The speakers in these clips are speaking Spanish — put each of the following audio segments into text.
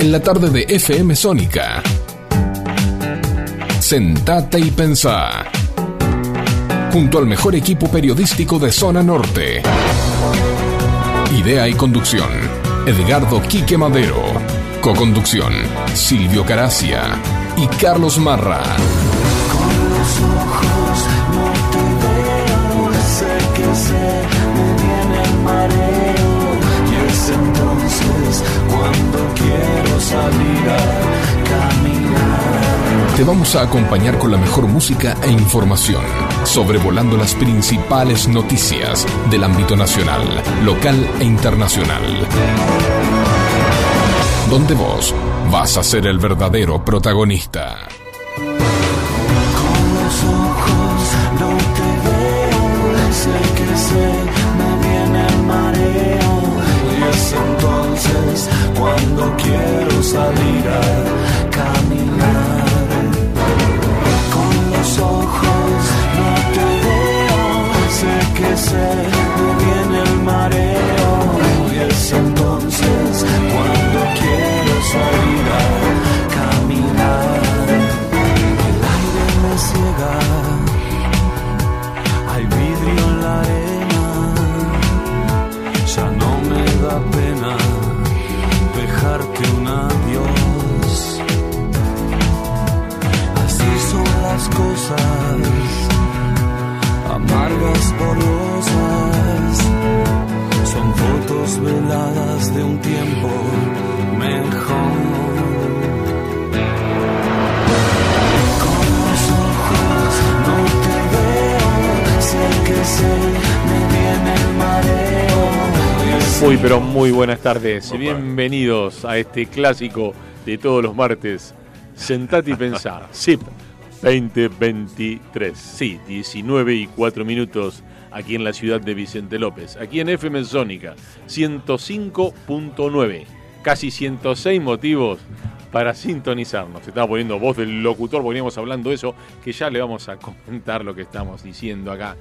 en la tarde de FM Sónica. Sentate y pensá. Junto al mejor equipo periodístico de Zona Norte. Idea y conducción. Edgardo Quique Madero. Coconducción. Silvio Caracia y Carlos Marra. Con los ojos no te veo, sé que sé, me viene Te vamos a acompañar con la mejor música e información, sobrevolando las principales noticias del ámbito nacional, local e internacional. Donde vos vas a ser el verdadero protagonista. Con los ojos no te veo, que me viene el mareo y cuando quiero salir a caminar. Con los ojos no te veo, sé que sé, me viene el mareo y es entonces cuando quiero salir son fotos veladas de un tiempo mejor. Con los ojos no te veo, sé que sé, me viene el mareo. Muy pero muy buenas tardes y bienvenidos a este clásico de todos los martes. Sentate y pensá. SIP 2023. Sí, 19 y 4 minutos aquí en la ciudad de Vicente López. Aquí en FM Sónica 105.9. Casi 106 motivos para sintonizarnos. Se estaba poniendo voz del locutor, veníamos hablando de eso, que ya le vamos a comentar lo que estamos diciendo acá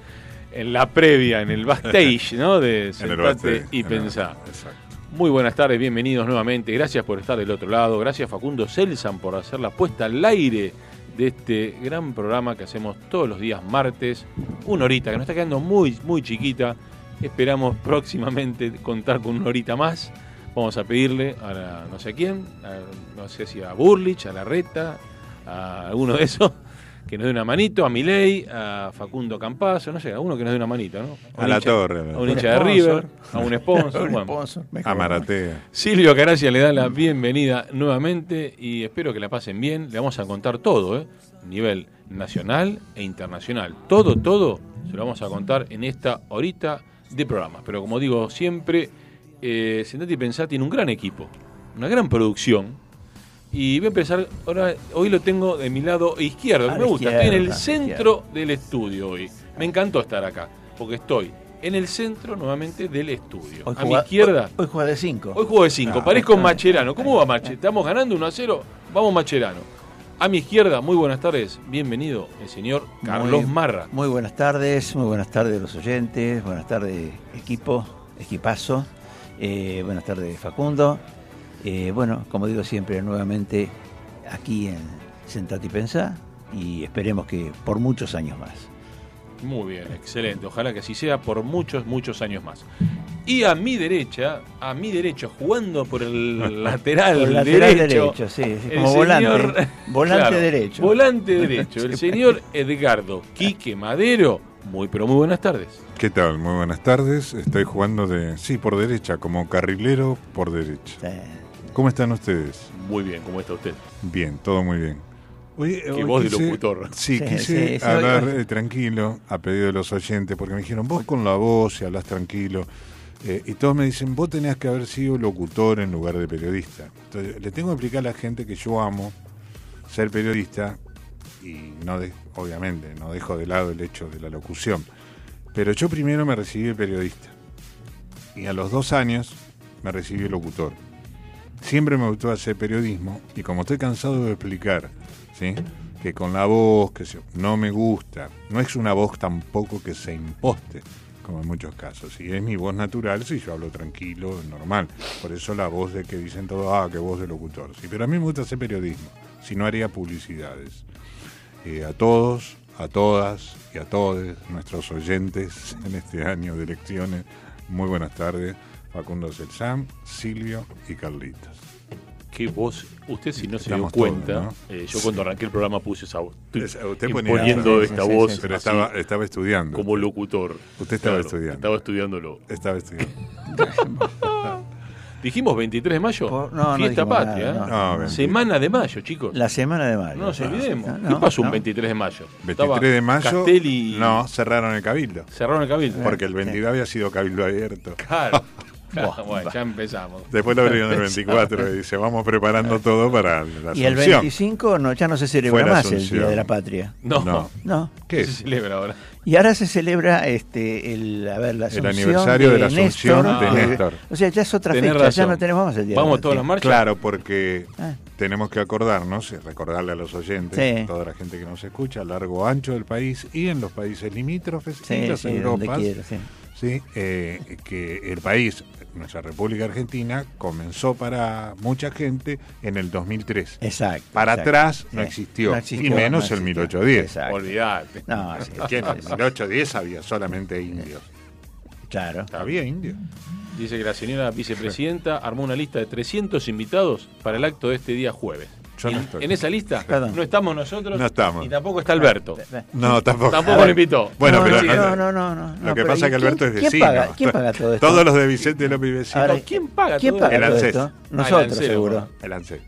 en la previa, en el backstage, ¿no? De backstage, y. Exacto. Muy buenas tardes, bienvenidos nuevamente. Gracias por estar del otro lado. Gracias Facundo Selsan por hacer la puesta al aire de este gran programa que hacemos todos los días martes. Una horita, que nos está quedando muy, muy chiquita. Esperamos próximamente contar con una horita más. Vamos a pedirle a la- no sé quién, a- no sé si a Burlich, a Larreta, a alguno de esos, que nos dé una manito, a Milei, a Facundo Campazo, no sé, a uno que nos dé una manito, ¿no? A un la hincha- torre, a A un hincha de River, a un sponsor. bueno. A Maratea. Silvio Caracia le da la bienvenida nuevamente y espero que la pasen bien. Le vamos a contar todo, ¿eh? Nivel nacional e internacional. Todo, todo se lo vamos a contar en esta horita de programa. Pero como digo siempre, eh, Sentate y Pensá tiene un gran equipo, una gran producción. Y voy a empezar, ahora, hoy lo tengo de mi lado izquierdo, que A me gusta. Estoy en el izquierda, centro del estudio hoy. Me encantó estar acá, porque estoy en el centro nuevamente del estudio. Hoy a mi izquierda. Hoy, hoy juega de 5. Hoy juego de 5, Ah, parezco bien. Macherano. ¿Cómo va Mache? Estamos ganando 1 a 0, vamos Macherano. A mi izquierda, muy buenas tardes, bienvenido el señor Carlos Muy- Marra. Muy buenas tardes, muy buenas tardes los oyentes, buenas tardes equipo, equipazo, eh, buenas tardes Facundo. Eh, bueno, como digo siempre, nuevamente aquí en Sentate y Pensá y esperemos que por muchos años más. Muy bien, excelente. Ojalá que así sea por muchos, muchos años más. Y a mi derecha, a mi derecho, jugando por el lateral, Por lateral derecho, derecho, sí, sí, el como volante, volante Claro, derecho. Volante derecho, el señor Edgardo Quique Madero. Muy, pero muy buenas tardes. ¿Qué tal? Muy buenas tardes. Estoy jugando de, sí, por derecha, como carrilero por derecha. Eh, ¿Cómo están ustedes? Muy bien, ¿cómo está usted? Bien, todo muy bien. Oye, Qué hoy voz de locutor. Sí, Sí, quise sí, sí, hablar eh, tranquilo a pedido de los oyentes, porque me dijeron, vos con la voz y hablas tranquilo. Eh, y todos me dicen, vos tenías que haber sido locutor en lugar de periodista. Entonces, le tengo que explicar a la gente que yo amo ser periodista y no de- obviamente no dejo de lado el hecho de la locución. Pero yo primero me recibí de periodista y a los dos años me recibí de locutor. Siempre me gustó hacer periodismo y como estoy cansado de explicar, ¿sí? que con la voz, que se- no me gusta, no es una voz tampoco que se imposte como en muchos casos. Y es mi voz natural si yo hablo tranquilo, normal. Por eso la voz de que dicen todo, ah, qué voz de locutor. Sí, pero a mí me gusta hacer periodismo, si no haría publicidades. Eh, a todos, a todas y a todos nuestros oyentes en este año de elecciones, muy buenas tardes. Facundo Selzam, Silvio y Carlitos. Qué voz. Usted, si no se dio Estamos cuenta, todos, ¿no? eh, yo cuando arranqué el programa puse esa voz. Usted ponía- imponiendo Sí, esta sí, voz sí, Pero así, estaba, estaba estudiando. como locutor. Usted estaba estudiando. Estaba estudiándolo. Estaba estudiando. Dijimos 23 de mayo. Por- no, no Fiesta patria. nada, ¿eh? no. No, 23. Semana de mayo, chicos. La semana de mayo. no nos Sí, olvidemos. ¿Qué no, pasó un no. 23 de mayo? 23 Estaba de mayo. Castelli No, cerraron el cabildo. cerraron el cabildo. Porque el 22 había sido cabildo abierto. Claro. Buah, bueno, ya empezamos. Después lo abrieron el 24 y dice, vamos preparando todo para la Y el Asunción. 25 no, ya no se Fue celebra la más el Asunción. Día de la Patria. No. No. No. ¿Qué ¿Qué se es? celebra ahora? Y ahora se celebra este el, a ver, la El asunción aniversario de la Asunción de Néstor. O sea, ya es otra Tenés fecha, ya razón. no tenemos más el Día de Vamos la todas las Patria. marchas. Claro, porque Ah. tenemos que acordarnos y recordarle a los oyentes, Sí. toda la gente que nos escucha, a largo ancho del país y en los países limítrofes y Sí, las sí, donde Europas, quiera, sí. sí, eh, que el país, nuestra República Argentina, comenzó para mucha gente en el 2003. Exacto. Para exacto. atrás no Sí. existió, No y menos no el existió. 1810. Exacto. Olvídate. No, sí, ¿Quién? En sí, el 1810 había solamente indios. Claro. Había indios. Dice que la señora vicepresidenta armó una lista de 300 invitados para el acto de este día jueves. Yo no en, estoy. en esa lista Perdón. no estamos nosotros No estamos. y tampoco está Alberto. No, tampoco. Tampoco lo invitó. Bueno, no, pero no, no, no, no, Lo que pasa ¿y es que Alberto es vecino. ¿Quién paga, quién paga todo esto? Todos los de Vicente López vecino. Ahora, ¿Quién paga ¿Quién todo paga El todo ANSES. esto? Ah, el Nosotros, ANSES, seguro. El ANSES.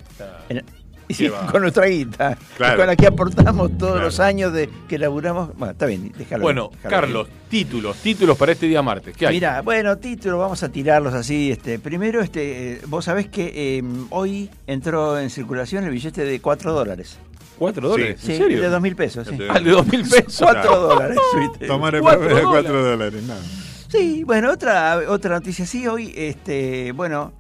Sí, con nuestra guita, Claro. con la que aportamos todos Claro. los años de que laburamos. Bueno, está bien, déjalo. Bueno, déjalo Carlos, títulos, títulos para este día martes. ¿Qué hay? Mira, bueno, título, vamos a tirarlos así. Este, primero, este, eh, vos sabés que eh, hoy entró en circulación el billete de 4 dólares. ¿Cuatro dólares? Sí, ¿En serio? de 2 mil pesos. Sí. Ah, el de dos mil pesos. 4 dólares. ¿viste? Tomar el Cuatro papel de dólares. 4 dólares, nada. Sí, bueno, otra, otra noticia sí, hoy, este, bueno,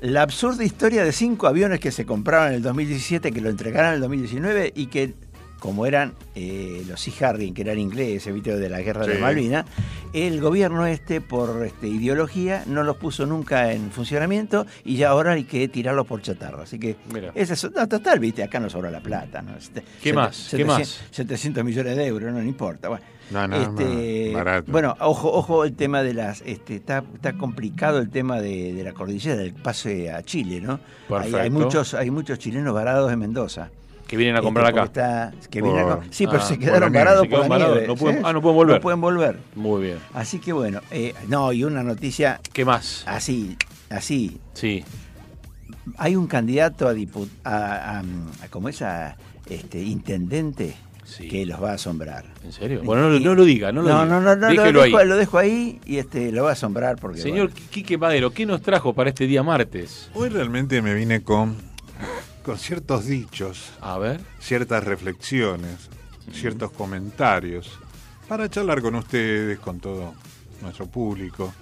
la absurda historia de cinco aviones que se compraron en el 2017, que lo entregaron en el 2019 y que, como eran eh, los Sea Harrier, que eran ingleses, ¿viste? de la guerra de Sí. Malvinas, el gobierno este, por este, ideología, no los puso nunca en funcionamiento y ya ahora hay que tirarlos por chatarra. Así que, Mira. es, no, total, ¿viste? Acá no sobra la plata. ¿no? Este, ¿Qué más? ¿Qué 700 más? 700 millones de euros, no, no importa. Bueno, No, no, este, barato. Bueno, ojo, ojo el tema de las, este, está, está complicado el tema de, de la cordillera, del pase a Chile, ¿no? Hay, hay muchos, hay muchos chilenos varados en Mendoza. Que vienen a comprar Este, acá. está- que vienen a sí, pero ah, se quedaron varados por la nieve. no pueden- ¿sí? ah, no pueden volver. No pueden volver. Muy bien. Así que bueno, eh, no, y una noticia ¿Qué más? así, así. Sí. Hay un candidato a, dipu- a, a, a como esa este, intendente Sí. que los va a asombrar. ¿En serio? Bueno, no, lo- no lo diga, no lo no, diga. no, no, no, lo, ahí. dejo, lo dejo ahí y este lo va a asombrar porque Señor bueno, Quique Madero, ¿qué nos trajo para este día martes? Hoy realmente me vine con, con ciertos dichos, A ver. ciertas reflexiones, ciertos comentarios, para charlar con ustedes, con todo nuestro público.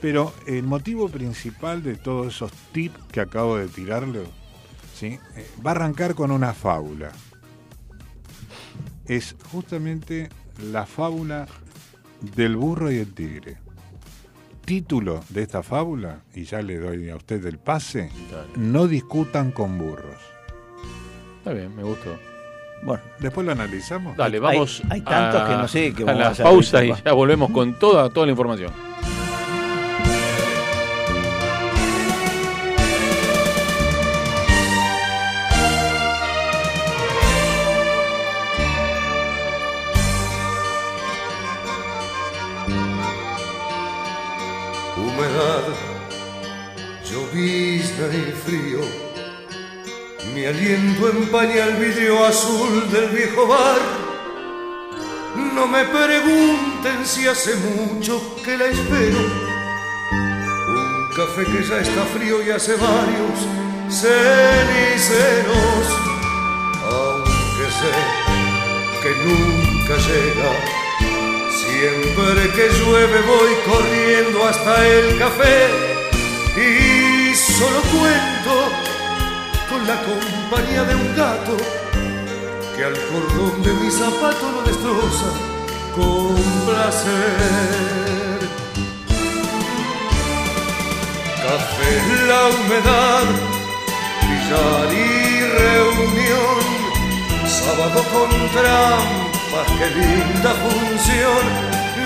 Pero el motivo principal de todos esos tips que acabo de tirarle ¿sí? Eh, va a arrancar con una fábula. Es justamente la fábula del burro y el tigre. Título de esta fábula, y ya le doy a usted el pase, Dale. no discutan con burros. Está bien, me gustó. bueno, Después lo analizamos. Dale, vamos hay tantos a, que no sé qué a vamos a la pausa y ya volvemos con toda, toda la información. Y frío. Mi aliento empaña el vidrio azul del viejo bar. No me pregunten si hace mucho que la espero. Un café que ya está frío y hace varios ceniceros. Aunque sé que nunca llega. Siempre que llueve voy corriendo hasta el café y solo cuento con la compañía de un gato que al cordón de mi zapato lo destroza complacer. Café, la humedad, billar y reunión, sábado con trampas, qué linda función.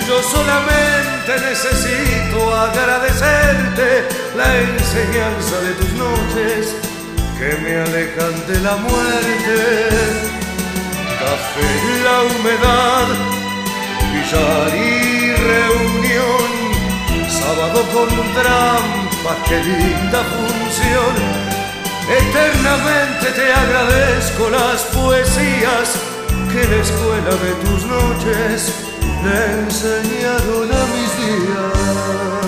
Yo solamente necesito agradecerte la enseñanza de tus noches que me alejan de la muerte. Café, la humedad, billar y reunión, sábado con trampa, qué linda función. Eternamente te agradezco las poesías que la escuela de tus noches le enseñaron a mis días.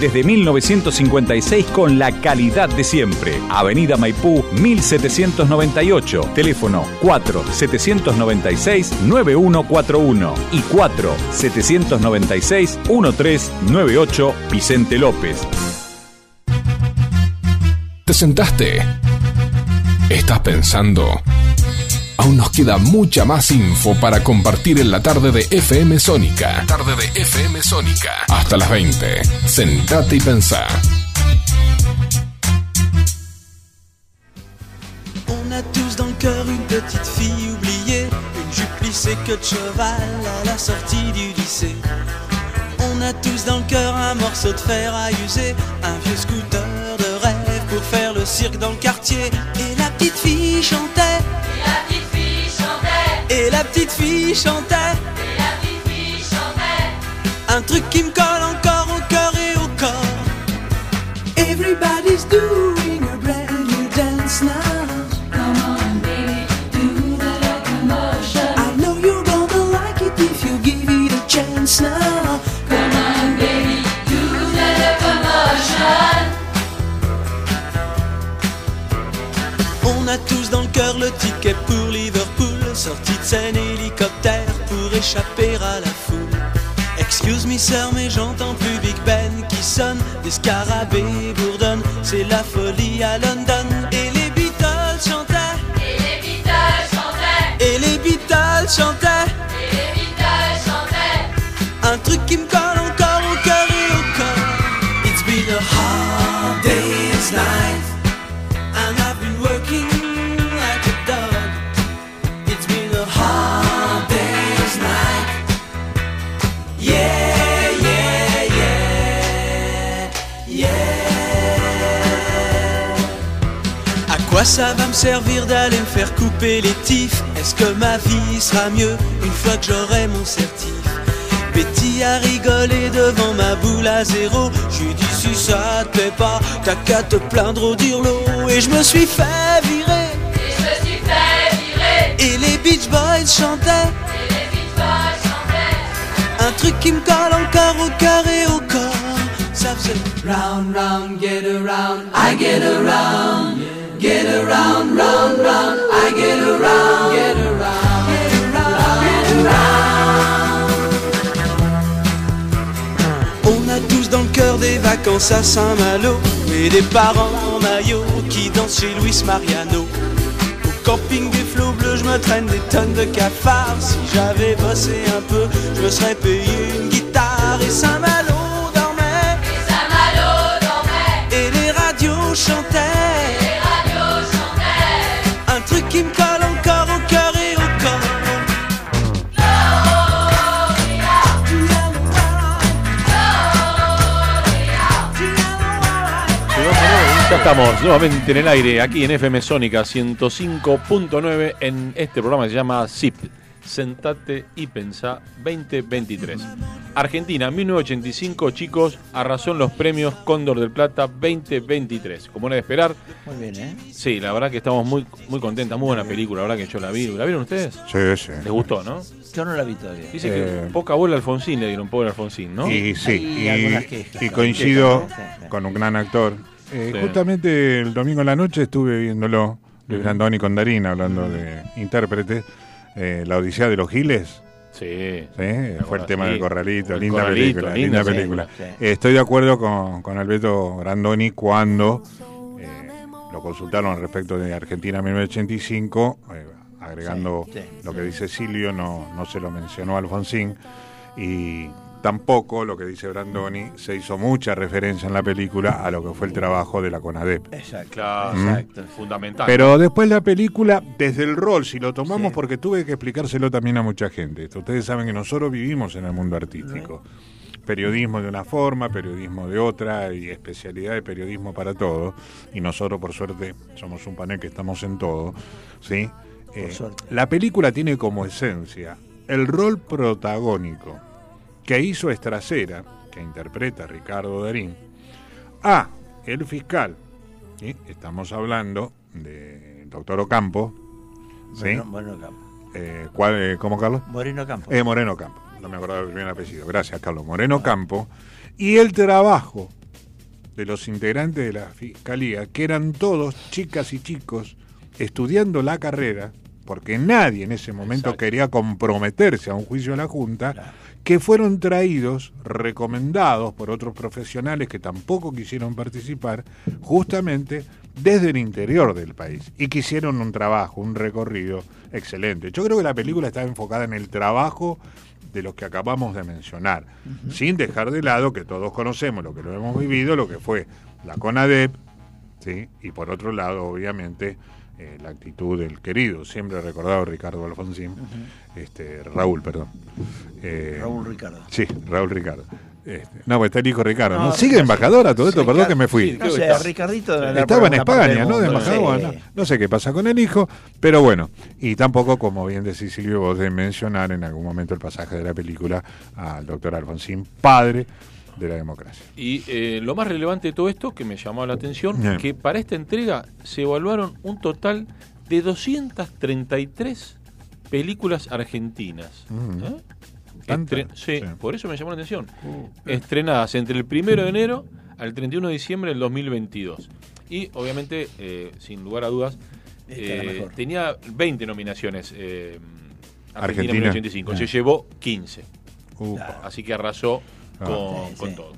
Desde 1956 con la calidad de siempre. Avenida Maipú 1798. Teléfono 4-796-9141 y 4-796-1398 Vicente López. ¿Te sentaste? ¿Estás pensando? Aún nos queda mucha más info para compartir en la tarde de FM Sónica. Tarde de FM Sónica. Hasta las 20. Sentate y pensá. On a tous dans le cœur une petite fille oubliée, une jupe plissée que de cheval à la sortie du lycée. On a tous dans le cœur un morceau de fer à user, un vieux scooter de rêve pour faire le cirque dans le quartier. Et la petite fille chantait. Et la petite fille chantait. Et la petite fille chantait. Et la petite fille chantait. Un truc qui me colle encore scène hélicoptère pour échapper à la foule. Excuse me sœur mais j'entends plus Big Ben qui sonne Des scarabées bourdonnent C'est la folie à London me servir d'aller me faire couper les tifs Est-ce que ma vie sera mieux une fois que j'aurai mon certif? Betty a rigolé devant ma boule à zéro. J'ai dit si ça te plaît pas, t'as qu'à te plaindre au dirlo. Et je me suis fait virer. Et je me suis fait virer. Et les Beach Boys chantaient. Et les Beach Boys chantaient. Un truc qui me colle encore au cœur et au corps. Ça faisait Round, round, get around, I get around. Get around, round, round, I get around. Get around, get around, get around. On a tous dans le cœur des vacances à Saint-Malo. Et des parents en maillot qui dansent chez Luis Mariano. Au camping des flots bleus, je me traîne des tonnes de cafards. Si j'avais bossé un peu, je me serais payé une guitare. Et Saint-Malo dormait, Et Saint-Malo dormait. et les radios chantaient Ya estamos nuevamente en el aire, aquí en FM Sónica 105.9, en este programa que se llama ZIP, Sentate y Pensá 2023. Argentina, 1985, chicos, arrasó en los premios Cóndor del Plata 2023. Como era de esperar, Muy bien, ¿eh? sí, la verdad que estamos muy, muy contentas, muy buena película, la verdad que yo la vi. ¿La vieron ustedes? Sí, sí. ¿Les gustó, no? Yo no la vi todavía. Dice Eh, que poca bola Alfonsín le dieron, pobre Alfonsín, ¿no? Y sí, y, algunas quejas. y coincido Sí, sí. con un gran actor. Eh, Sí. Justamente el domingo en la noche estuve viéndolo, Luis Brandoni con Darina, hablando de intérprete, eh, La Odisea de los Giles. Sí. Sí, fue el tema sí. del corralito, El linda corralito, película, linda linda película. Sí. Eh, estoy de acuerdo con, con Alberto Brandoni cuando eh, lo consultaron respecto de Argentina 1985, eh, agregando lo que dice Silvio, no, no se lo mencionó Alfonsín, y tampoco lo que dice Brandoni, se hizo mucha referencia en la película a lo que fue el trabajo de la CONADEP. Exacto. Claro, Exacto. fundamental. Pero después la película, desde el rol, si lo tomamos, Sí. porque tuve que explicárselo también a mucha gente. Ustedes saben que nosotros vivimos en el mundo artístico. Periodismo de una forma, periodismo de otra, y especialidad de periodismo para todo. Y nosotros, por suerte, somos un panel que estamos en todo. ¿sí? Eh, suerte. la película tiene como esencia el rol protagónico que hizo Estracera, que interpreta Ricardo Darín, a el fiscal ¿sí? Estamos hablando del doctor Ocampo. ¿sí? Moreno, Moreno Campo. Eh, ¿cuál, eh, ¿Cómo, Carlos? Moreno Campo. Eh, Moreno Campo. No me acordaba del primer apellido. Gracias, Carlos. Moreno Campo. Y el trabajo de los integrantes de la fiscalía, que eran todos chicas y chicos estudiando la carrera, porque nadie en ese momento quería comprometerse a un juicio de la Junta, que fueron traídos, recomendados por otros profesionales que tampoco quisieron participar, justamente desde el interior del país, y que hicieron un trabajo, un recorrido excelente. Yo creo que la película está enfocada en el trabajo de los que acabamos de mencionar, sin dejar de lado que todos conocemos lo que lo hemos vivido, lo que fue la CONADEP, ¿sí? y por otro lado, obviamente, eh, la actitud del querido, siempre recordado Ricardo Alfonsín, este, Raúl, perdón. Eh, Raúl Ricardo. Sí, Raúl Ricardo. Este, no, pues está el hijo Ricardo. ¿no? No, ¿Sigue no, embajador a todo esto? Ricardo- Perdón que me fui. No sé, Ricardito Estaba en España, ¿no? De embajador. sí. No, no sé qué pasa con el hijo, pero bueno. Y tampoco, como bien decís Silvio, vos de mencionar en algún momento el pasaje de la película al doctor Alfonsín, padre de la democracia. Y eh, lo más relevante de todo esto, que me llamó la atención, Bien. que para esta entrega se evaluaron un total de 233 películas argentinas. Mm. ¿Eh? Estre- sí, Sí. por eso me llamó la atención. Estrenadas entre el 1 de enero al 31 de diciembre del 2022. Y obviamente, eh, sin lugar a dudas, eh, tenía 20 nominaciones eh, Argentina, Argentina. 1985. Se llevó 15. Upa. Así que arrasó Ah. con, Sí, con sí, todo.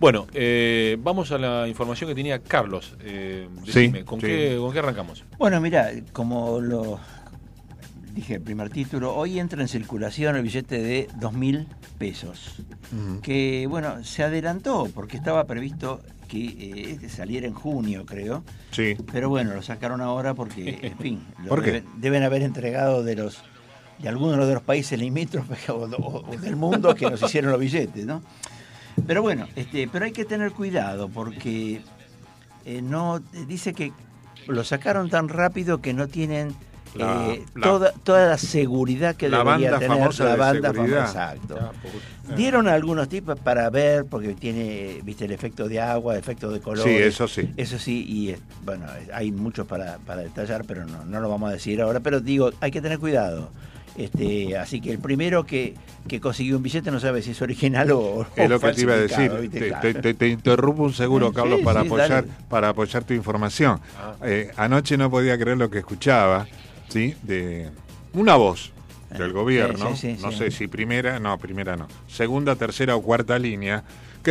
Bueno, eh, vamos a la información que tenía Carlos. Eh, Sí, decime, ¿con, sí. Qué, ¿Con qué arrancamos? Bueno, mira, como lo dije el primer título, hoy entra en circulación el billete de dos mil pesos, Ujú. que bueno, se adelantó porque estaba previsto que eh, saliera en junio, creo, Sí. pero bueno, lo sacaron ahora porque, en fin, lo ¿Por qué? deben, deben haber entregado de los de algunos de los países limítrofes o, o- o del mundo que nos hicieron los billetes, ¿no? Pero bueno, este, pero hay que tener cuidado porque eh, no dice que lo sacaron tan rápido que no tienen La- eh, la- toda, toda la seguridad que la debería banda tener famosa la de banda seguridad. famosa. Exacto. Dieron algunos tipos para ver, porque tiene, viste, el efecto de agua, el efecto de color. Sí, eso sí. Eso sí, y bueno, hay muchos para, para detallar, pero no, no lo vamos a decir ahora. Pero digo, hay que tener cuidado. Este, así que el primero que, que consiguió un billete no sabe si es original o, Es lo que te iba a decir. Te, Claro. te- te- te interrumpo un seguro, Sí, Carlos, para sí, apoyar dale. para apoyar tu información. Ah. Eh, anoche no podía creer lo que escuchaba, ¿sí? De una voz del gobierno, Eh, sí, sí, no sé si primera, no, primera no, segunda, tercera o cuarta línea,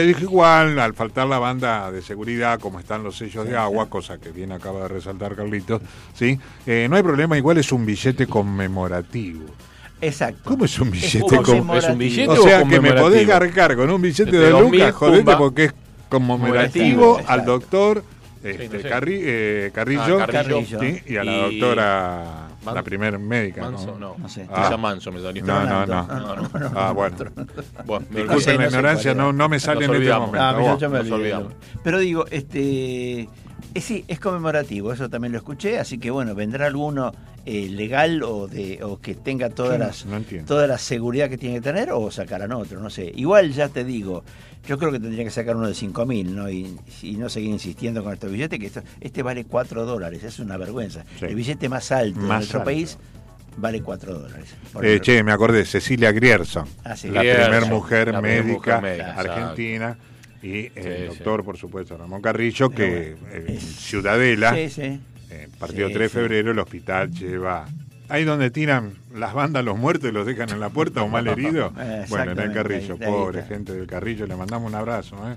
que dijo igual, al faltar la banda de seguridad, como están los sellos de agua, cosa que bien acaba de resaltar Carlitos, ¿sí? Eh, no hay problema, igual es un billete conmemorativo. Exacto. ¿Cómo es un billete conmemorativo. ¿Es un billete o o sea que me podés garcar con un billete Este de 2000, Lucas, jodete pumba. porque es conmemorativo al doctor Sí, no sé. Carri- eh, Carrillo, Ah, Carrillo. ¿sí? y a la Y- doctora, la primer médica. Manso, no. No sé. Ah. Ella Manso me salió. No, no, no. No, no, no, Ah, bueno. Bueno, Disculpen la ignorancia, no, no me sale Nos en este olvidamos. momento. Ah, mira, yo me olvidamos. Pero digo, este sí, es conmemorativo, eso también lo escuché, así que bueno, vendrá alguno eh, legal o de o que tenga todas las no entiendo. toda la seguridad que tiene que tener o sacarán otro, no sé. Igual ya te digo, yo creo que tendría que sacar uno de 5.000, ¿no? Y, y no seguir insistiendo con estos billetes, que esto- este vale 4 dólares, es una vergüenza. Sí. El billete más alto de Más nuestro alto. país vale 4 dólares. Eh, che, me acordé, Cecilia Grierson, Ah, sí. la Grierson, primer mujer la primer médica mujer médica, argentina, y el Sí, doctor, por supuesto, Ramón Carrillo, que bueno, es- Ciudadela, Sí, sí. Eh, partido Sí, 3 de sí. febrero, el hospital lleva. Ahí donde tiran las bandas los muertos y los dejan en la puerta o mal heridos. bueno, en el Carrillo, pobre gente del Carrillo, le mandamos un abrazo. ¿eh?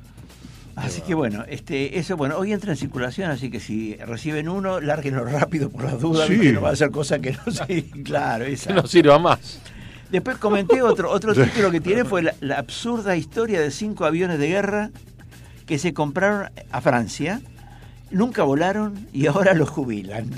Así que bueno, este, eso bueno, hoy entra en circulación, así que si reciben uno, lárguenlo rápido por las dudas, Sí. que no va a ser cosa que no sé, claro, Que esa. no sirva más. Después comenté otro, otro título que tiene fue la, la absurda historia de cinco aviones de guerra que se compraron a Francia, nunca volaron y ahora los jubilan.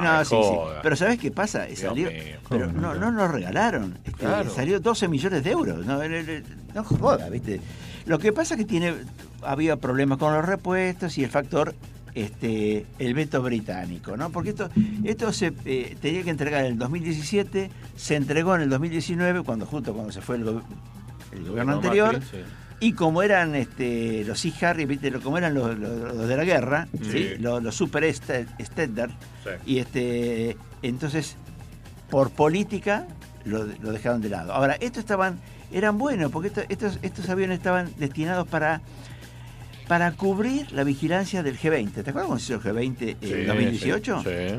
No, sí, sí. Pero ¿sabes qué pasa? Salió- pero no, no nos regalaron. Este, Claro. Salió 12 millones de euros. No, no, no, no joda, ¿viste? Lo que pasa es que tiene, había problemas con los repuestos y el factor este, el veto británico, ¿no? Porque esto, esto se eh, tenía que entregar en el 2017, se entregó en el 2019, cuando justo cuando se fue el, go- el gobierno anterior, Macri, sí. Y como eran este, los Sea Harry, ¿viste? Como eran los, los- los de la guerra, Sí. los, los Super Ste- Standard, y este, entonces, por política, lo, lo dejaron de lado. Ahora, estos estaban, eran buenos, porque esto- estos, estos aviones estaban destinados para para cubrir la vigilancia del G20. ¿Te acuerdas cuando se hizo el G20 en Sí, 2018? Sí. sí.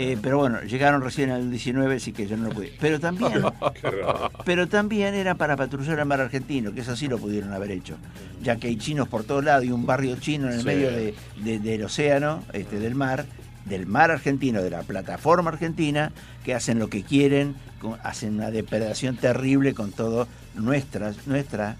Eh, pero bueno, llegaron recién al 19, así que yo no lo pude. Pero también, pero también era para patrullar el mar argentino, que eso sí lo pudieron haber hecho, ya que hay chinos por todos lados y un barrio chino en el Sí. medio de- de- del océano, este, del mar, del mar argentino, de la plataforma argentina, que hacen lo que quieren, hacen una depredación terrible con todo nuestras, nuestra,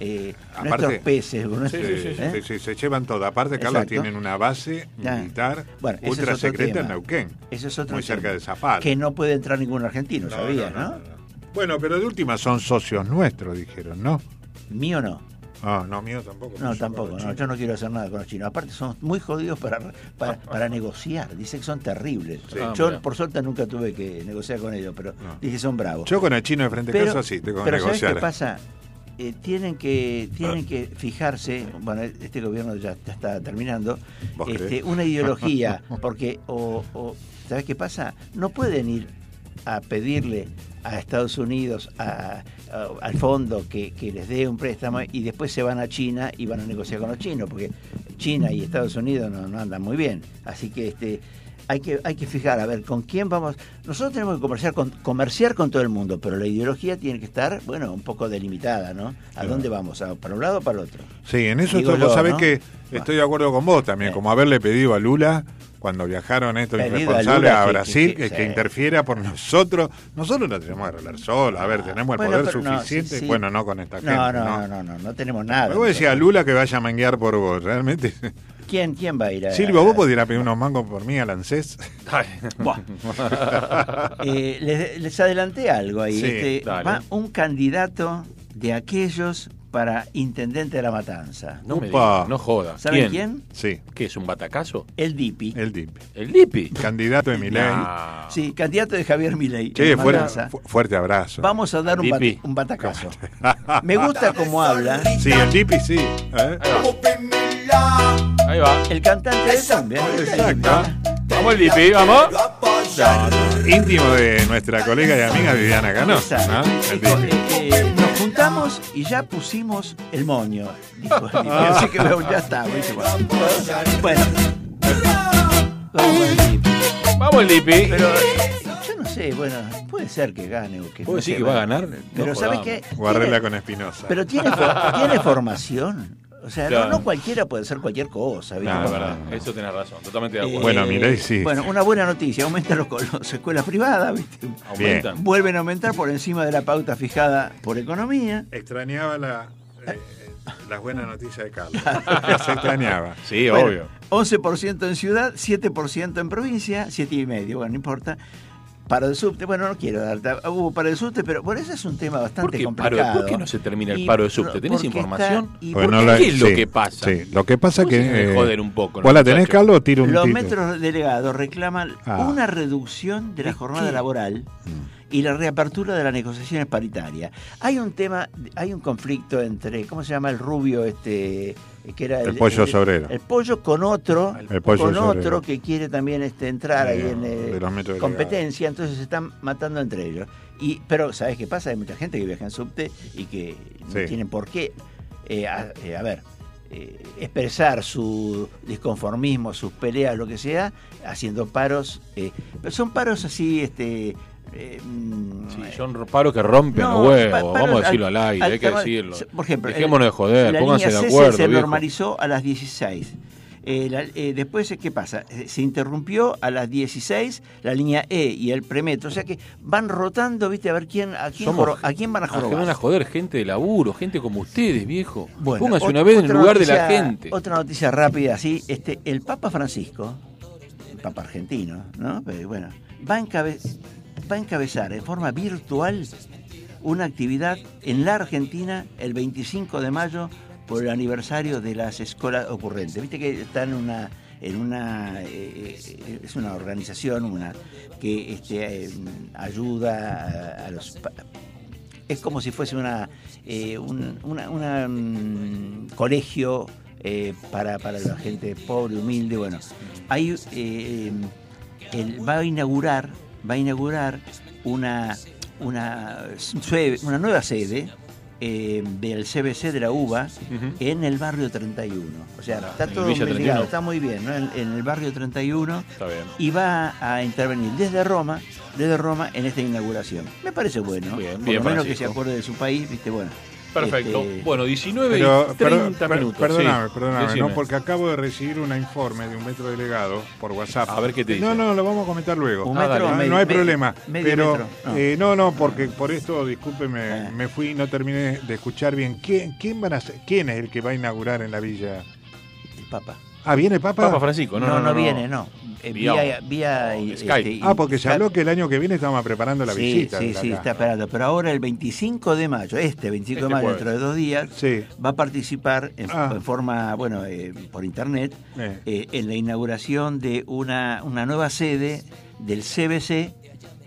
eh, Aparte- nuestros peces. con Sí, nuestros- sí, ¿eh? se llevan todo. Aparte, Carlos, Exacto. tienen una base militar Bueno, ultra otro secreta en. Neuquén, Eso es otro muy tema. cerca de Zapala. Que no puede entrar ningún argentino, No, sabías, no, ¿no? no, no, no. Bueno, pero de última son socios nuestros, dijeron, ¿no? Mío no. Ah, no, mío tampoco. No, yo tampoco. No, yo no quiero hacer nada con los chinos. Aparte, son muy jodidos para, para, para negociar. Dice que son terribles. Sí. Ah, yo, mira. por suerte, nunca tuve que negociar con ellos, pero No. dije son bravos. Yo con el chino de frente a casa sí, tengo que pero ¿sabes negociar. qué pasa? Eh, tienen que tienen que fijarse, bueno, este gobierno ya, ya está terminando, ¿Vos este, una ideología, porque, o, o, ¿sabes qué pasa? No pueden ir a pedirle a Estados Unidos, a- a- al fondo, que, que les dé un préstamo y después se van a China y van a negociar con los chinos, porque China y Estados Unidos no, no andan muy bien. Así que este hay que hay que fijar, a ver, con quién vamos. Nosotros tenemos que comerciar con, comerciar con todo el mundo, pero la ideología tiene que estar, bueno, un poco delimitada, ¿no? ¿A Claro. dónde vamos? ¿A- ¿Para un lado o para el otro? Sí, en eso estoy- vos yo, sabés ¿no? que estoy de acuerdo con vos también, Eh. como haberle pedido a Lula cuando viajaron estos Pedido a irresponsables Lula a Brasil que- que, que- que sí. interfiera por nosotros. Nosotros no tenemos que arreglar solos. A ver, tenemos el Bueno, poder no, suficiente. Bueno, no con esta gente. No, no, no, no, no, no tenemos nada. Me voy a decir a nosotros. Lula que vaya a manguear por vos, realmente. ¿Quién, ¿Quién va a ir a.? Silvio, vos podrías pedir unos mangos por mí al ANSES. Eh, les, les adelanté algo ahí. Sí, Este, va un candidato de aquellos para intendente de la matanza. No me Upa. digas, no jodas. ¿Saben ¿Quién? quién? Sí, ¿Qué es un batacazo? El Dipi. el DIP. ¿El Lipi? Candidato de Milei. Nah. Sí, candidato de Javier Milei. En fuerte, fuerte abrazo. Vamos a dar un, Dipi. bat- un batacazo. Me gusta cómo habla. Sí, el DIP sí. ¿eh? Ahí va. El cantante también. Exacto. Vamos el Lipi, vamos. Íntimo de nuestra colega y amiga Viviana Cano. El Dijo, Juntamos y ya pusimos el moño. Dijo el Dipi. Así que bueno, ya está. Bueno. Vamos con el Dipi. Vamos el Lipi. Pero yo no sé, bueno, puede ser que gane o que ¿Puedo no decir que va a ganar? Pero No ¿sabe jodamos. qué? Tiene- con Espinosa. Pero tiene, tiene formación. O sea, no- Claro. no, cualquiera puede ser cualquier cosa. ¿viste? No, es verdad. Eso tenés razón. Totalmente de acuerdo. Bueno, Milei sí. Bueno, una buena noticia, aumentan los, las escuelas privadas, ¿viste? Aumentan. Vuelven a aumentar por encima de la pauta fijada por economía. Extrañaba la, eh, las buenas noticias de Carlos. Se extrañaba. Sí, Bueno, obvio. 11% en ciudad, 7% en provincia, 7 y medio, bueno, no importa. Paro de subte, bueno, no quiero dar, hubo paro de subte, pero bueno, ese es un tema bastante ¿Por qué, paro, complicado. ¿Por qué no se termina el paro de subte? ¿Tenés información? está- y Porque porque no la- ¿Qué es lo que pasa? Sí, lo que pasa Vos que. eh, joder un poco, ¿Vos tenés. Carlos? Tiro un Los tiro. metros delegados reclaman Ah. una reducción de la jornada laboral y la reapertura de las negociaciones paritarias. Hay un tema, hay un conflicto entre, ¿cómo se llama el rubio este que era El pollo sobrero. El pollo con otro, El pollo con sobrero. otro que quiere también este entrar ahí Eh, en eh, competencia, entonces se están matando entre ellos. Y pero ¿sabes qué pasa? Hay mucha gente que viaja en subte y que no tienen por qué eh, a, eh, a ver, eh, expresar su disconformismo, sus peleas, lo que sea, haciendo paros. eh, pero son paros así, este. Eh, mm, Sí, son paros que rompen no, los huevos. pa- Vamos a decirlo al- al aire, hay que decirlo. Por ejemplo, el- Dejémonos de joder, la pónganse línea de acuerdo. se viejo. normalizó a las 16. Eh, la- eh, después, ¿qué pasa? Eh, Se interrumpió a las 16 la línea E y el premetro. O sea que van rotando, ¿viste? A ver quién, a quién, Somos- joro- a quién van a que jorobar. van a joder gente de laburo, gente como ustedes, viejo. Bueno, Pónganse una vez en el lugar de la gente. Otra noticia rápida, así. Este, el Papa Francisco, el Papa argentino, ¿no? Pero bueno, va a, encabe- va a encabezar en forma virtual una actividad en la Argentina el 25 de mayo por el aniversario de las escuelas ocurrentes. Viste que está en una en una eh, eh, es una organización una que este, eh, ayuda a, los es como si fuese una un mm, colegio para, para la gente pobre, humilde. Bueno, él va a inaugurar va a inaugurar una una, una nueva sede eh, del CBC de la UBA en el barrio 31. O sea, está en todo Villa muy 31. ligado, está muy bien, ¿no? En, en el barrio 31 Está bien. y va a intervenir desde Roma, desde Roma en esta inauguración. Me parece bueno, Bien, por bien, lo menos que se acuerde de su país, viste, bueno. Perfecto. este, Bueno, 19 Pero, y 30 per- per- minutos. Perdóname, sí. perdóname, Decime. no, porque acabo de recibir un informe de un metro delegado por WhatsApp. A ver qué te dice. No, no, lo vamos a comentar luego. Un Ah, metro, medio- no hay problema. medio pero metro, no. eh, no, no, porque por esto, discúlpeme, Ah. me fui y no terminé de escuchar bien. ¿Quién, quién, van a ser- ¿Quién es el que va a inaugurar en la villa? el Papa. Ah, ¿viene Papa? Papa Francisco, no, No, no, no, no, viene, no. Eh, Vía- vía, eh, Skype. Ah, porque se habló que el año que viene estamos preparando la sí, visita. Sí, sí, casa. está esperando. Pero ahora el 25 de mayo, este 25 Este de mayo, jueves. dentro de dos días, Sí. va a participar en, Ah. en forma, bueno, eh, por internet, Eh. eh, en la inauguración de una, una nueva sede del CBC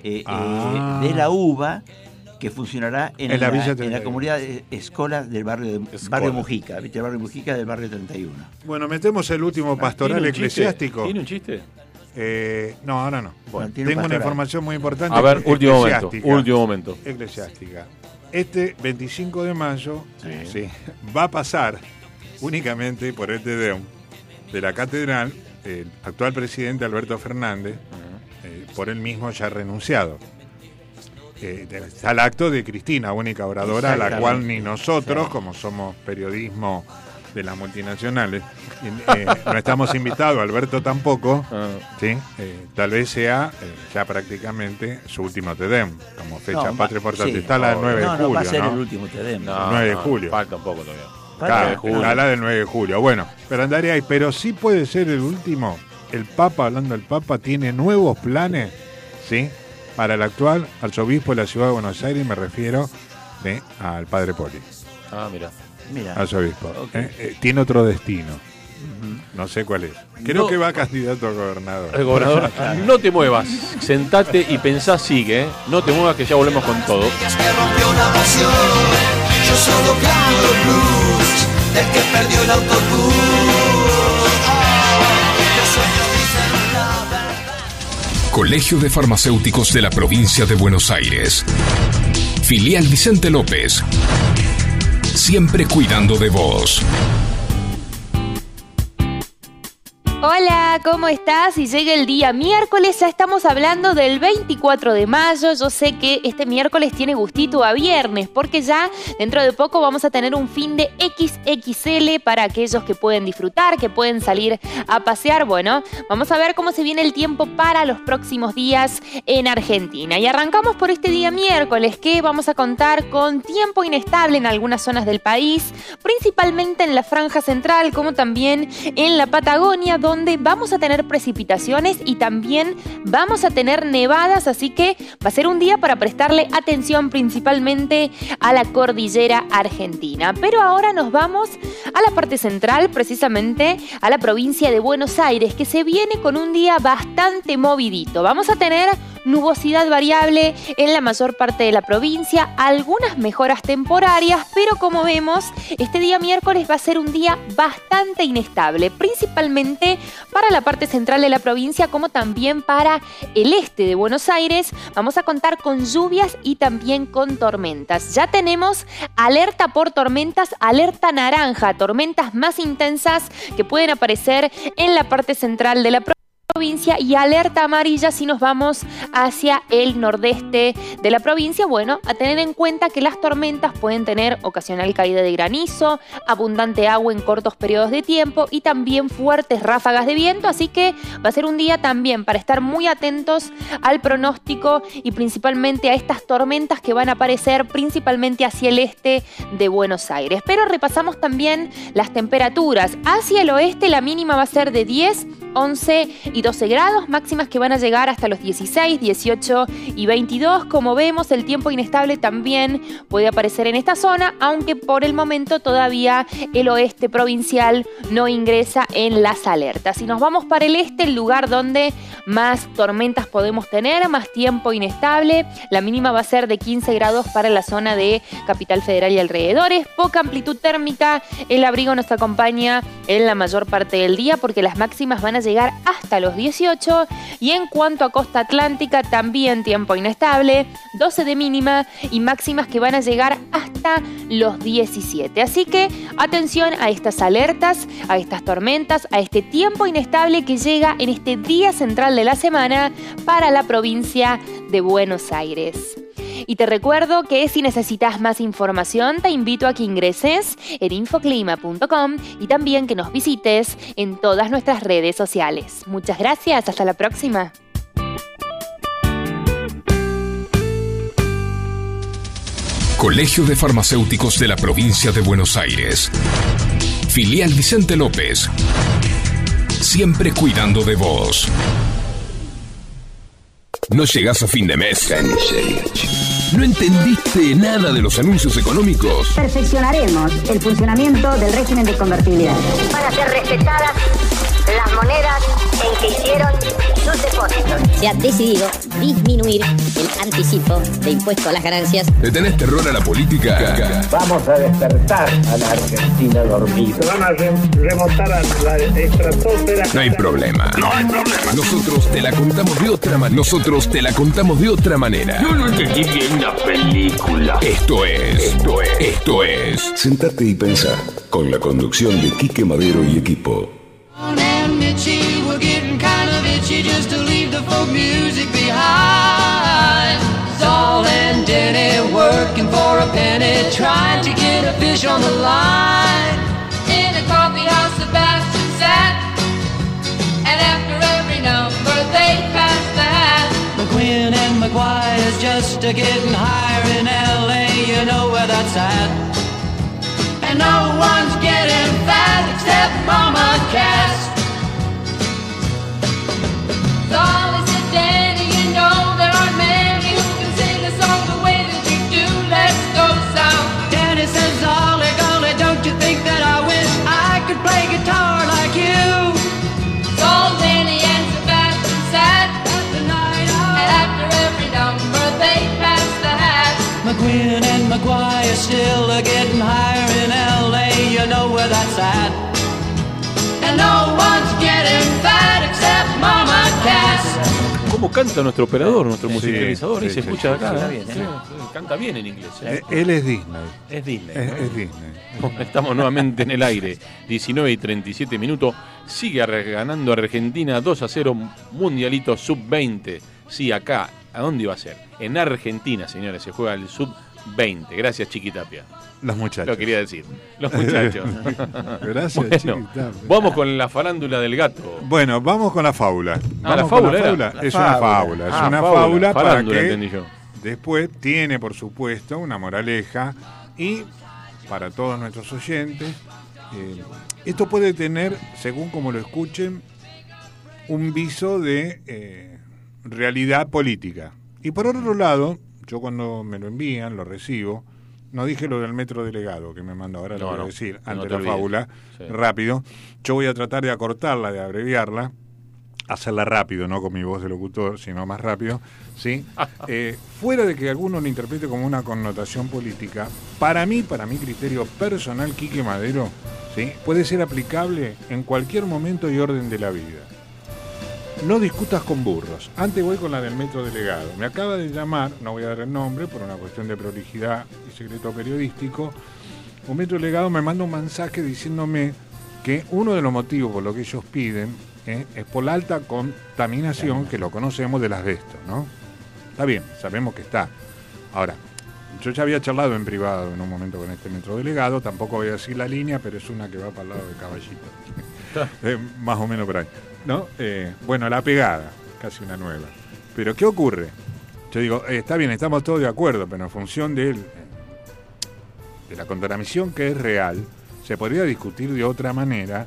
eh, Ah. eh, de la UBA que funcionará en, En la la, Villa en la 31. comunidad de escolas del barrio, de, Escola. barrio Mujica, ¿viste? El barrio Mujica del barrio 31. Bueno, metemos el último pastoral ¿Tiene un chiste? eclesiástico. ¿Tiene un chiste? Eh, no, ahora no. Bueno, tiene un Tengo una información muy importante. A ver, último momento. eclesiástica. Último momento. Eclesiástica. Este 25 de mayo Sí. sí, va a pasar únicamente por el Tedeum de la catedral el actual presidente Alberto Fernández, eh, por él mismo ya renunciado. Eh, de- está el acto de Cristina, única oradora, a la cual ni nosotros, como somos periodismo de las multinacionales, eh, no estamos invitados, Alberto tampoco, Ah, ¿sí? Eh, tal vez sea eh, ya prácticamente su último TEDEM, como fecha No, patria importante. sí. Está la del 9 de no, julio, no, va a ser ¿no? el último TEDEM. no, 9 de no, julio. Falta un poco todavía. Claro, de julio. está la del 9 de julio. Bueno, pero andaría ahí. Pero sí puede ser el último. El Papa, hablando del Papa, tiene nuevos planes, ¿sí? Para el actual arzobispo de la ciudad de Buenos Aires, me refiero al Padre Poli. Ah, mira. Mira. arzobispo. Ok. Eh, eh, tiene otro destino. No sé cuál es. Creo No. que va candidato a gobernador. El gobernador, no te muevas, sentate y pensá, sigue, ¿eh? no te muevas que ya volvemos con todo. que rompió la pasión. Yo solo canto el blues que perdió el autobús. Colegio de Farmacéuticos de la Provincia de Buenos Aires. Filial Vicente López. Siempre cuidando de vos. Hola, ¿cómo estás? Y llega el día miércoles, ya estamos hablando del 24 de mayo. Yo sé que este miércoles tiene gustito a viernes, porque ya dentro de poco vamos a tener un fin de XXL para aquellos que pueden disfrutar, que pueden salir a pasear. Bueno, vamos a ver cómo se viene el tiempo para los próximos días en Argentina. Y arrancamos por este día miércoles, que vamos a contar con tiempo inestable en algunas zonas del país, principalmente en la franja central, como también en la Patagonia, donde vamos a tener precipitaciones y también vamos a tener nevadas, así que va a ser un día para prestarle atención principalmente a la cordillera argentina. Pero ahora nos vamos a la parte central, precisamente a la provincia de Buenos Aires, que se viene con un día bastante movidito. Vamos a tener nubosidad variable en la mayor parte de la provincia, algunas mejoras temporarias, pero como vemos, este día miércoles va a ser un día bastante inestable, principalmente para la parte central de la provincia, como también para el este de Buenos Aires. Vamos a contar con lluvias y también con tormentas. Ya tenemos alerta por tormentas, alerta naranja, tormentas más intensas que pueden aparecer en la parte central de la provincia y alerta amarilla si nos vamos hacia el nordeste de la provincia. Bueno, a tener en cuenta que las tormentas pueden tener ocasional caída de granizo, abundante agua en cortos periodos de tiempo y también fuertes ráfagas de viento, así que va a ser un día también para estar muy atentos al pronóstico y principalmente a estas tormentas que van a aparecer principalmente hacia el este de Buenos Aires. Pero repasamos también las temperaturas. Hacia el oeste la mínima va a ser de 10, 11 y 12 grados, máximas que van a llegar hasta los 16, 18 y 22. Como vemos, el tiempo inestable también puede aparecer en esta zona, aunque por el momento todavía el oeste provincial no ingresa en las alertas. Si nos vamos para el este, el lugar donde más tormentas podemos tener, más tiempo inestable, la mínima va a ser de 15 grados para la zona de Capital Federal y alrededores, poca amplitud térmica, el abrigo nos acompaña en la mayor parte del día porque las máximas van a llegar hasta los 18 y en cuanto a costa atlántica también tiempo inestable, 12 de mínima y máximas que van a llegar hasta los 17. Así que atención a estas alertas, a estas tormentas, a este tiempo inestable que llega en este día central de la semana para la provincia de Buenos Aires. Y te recuerdo que si necesitas más información, te invito a que ingreses en infoclima.com y también que nos visites en todas nuestras redes sociales. Muchas gracias, hasta la próxima. Colegio de Farmacéuticos de la Provincia de Buenos Aires. Filial Vicente López. Siempre cuidando de vos. No llegás a fin de mes. ¿No entendiste nada de los anuncios económicos? Perfeccionaremos el funcionamiento del régimen de convertibilidad. Para ser respetadas las monedas en que hicieron sus depósitos. Se ha decidido disminuir el anticipo de impuesto a las ganancias. ¿Le tenés terror a la política? Vamos a despertar a la Argentina dormida. Van a remontar a la estratosfera. No hay problema. No hay problema. Nosotros te la contamos de otra manera. Nosotros te la contamos de otra manera. Yo no entendí bien la película. Esto es, esto es, esto es. Sentate y pensá con la conducción de Quique Madero y equipo. And Mitchie were getting kind of itchy just to leave the folk music behind. Saul and Denny working for a penny, trying to get a fish on the line. In a coffee house, Sebastian sat, and after every number they passed the hat. McQueen and McGuire's just a getting higher in LA, you know where that's at no one's getting fat except Mama Cass. It's all a dance. ¿Cómo canta nuestro operador, nuestro Sí, musicalizador? Ahí sí, se sí, escucha acá. sí. Canta bien, ¿eh? Canta bien en inglés. ¿eh? Eh, Él es Disney. Es Disney. Es, ¿no? es Disney. Estamos nuevamente en el aire. 19 y 37 minutos. Sigue ganando Argentina 2 a 0. Mundialito sub-20. Sí, acá. ¿A dónde iba a ser? En Argentina, señores. Se juega el sub-20. Gracias, Chiquitapia. Los muchachos. Lo quería decir. Los muchachos. Gracias, Bueno, Chiquitapia. Vamos con la farándula del gato. Bueno, vamos con la fábula. Ah, la fábula. La Es fábula. una fábula. Es Ah, una fábula. fábula para Farándula, que entendí yo. después tiene, por supuesto, una moraleja y para todos nuestros oyentes, eh, esto puede tener, según como lo escuchen, un viso de eh, realidad política. Y por otro lado, yo cuando me lo envían, lo recibo, no dije lo del metro delegado que me mandó, ahora lo No, voy a decir, no ante te la fábula, Sí. rápido. Yo voy a tratar de acortarla, de abreviarla, hacerla rápido, no con mi voz de locutor, sino más rápido, ¿sí? Eh, fuera de que alguno lo interprete como una connotación política, para mí, para mi criterio personal, Quique Madero, ¿sí? Puede ser aplicable en cualquier momento y orden de la vida. No discutas con burros. Antes voy con la del metro delegado. Me acaba de llamar, no voy a dar el nombre por una cuestión de prolijidad y secreto periodístico. Un metro delegado me manda un mensaje diciéndome que uno de los motivos por lo que ellos piden ¿eh? es por la alta contaminación que lo conocemos del asbesto, ¿no? Está bien, sabemos que está. Ahora, yo ya había charlado en privado en un momento con este metro delegado, tampoco voy a decir la línea, pero es una que va para el lado de Caballito. Eh, más o menos por ahí. ¿No? Eh, bueno, la pegada, casi una nueva. Pero ¿qué ocurre? Yo digo, eh, está bien, estamos todos de acuerdo, pero en función del, de la contaminación que es real, se podría discutir de otra manera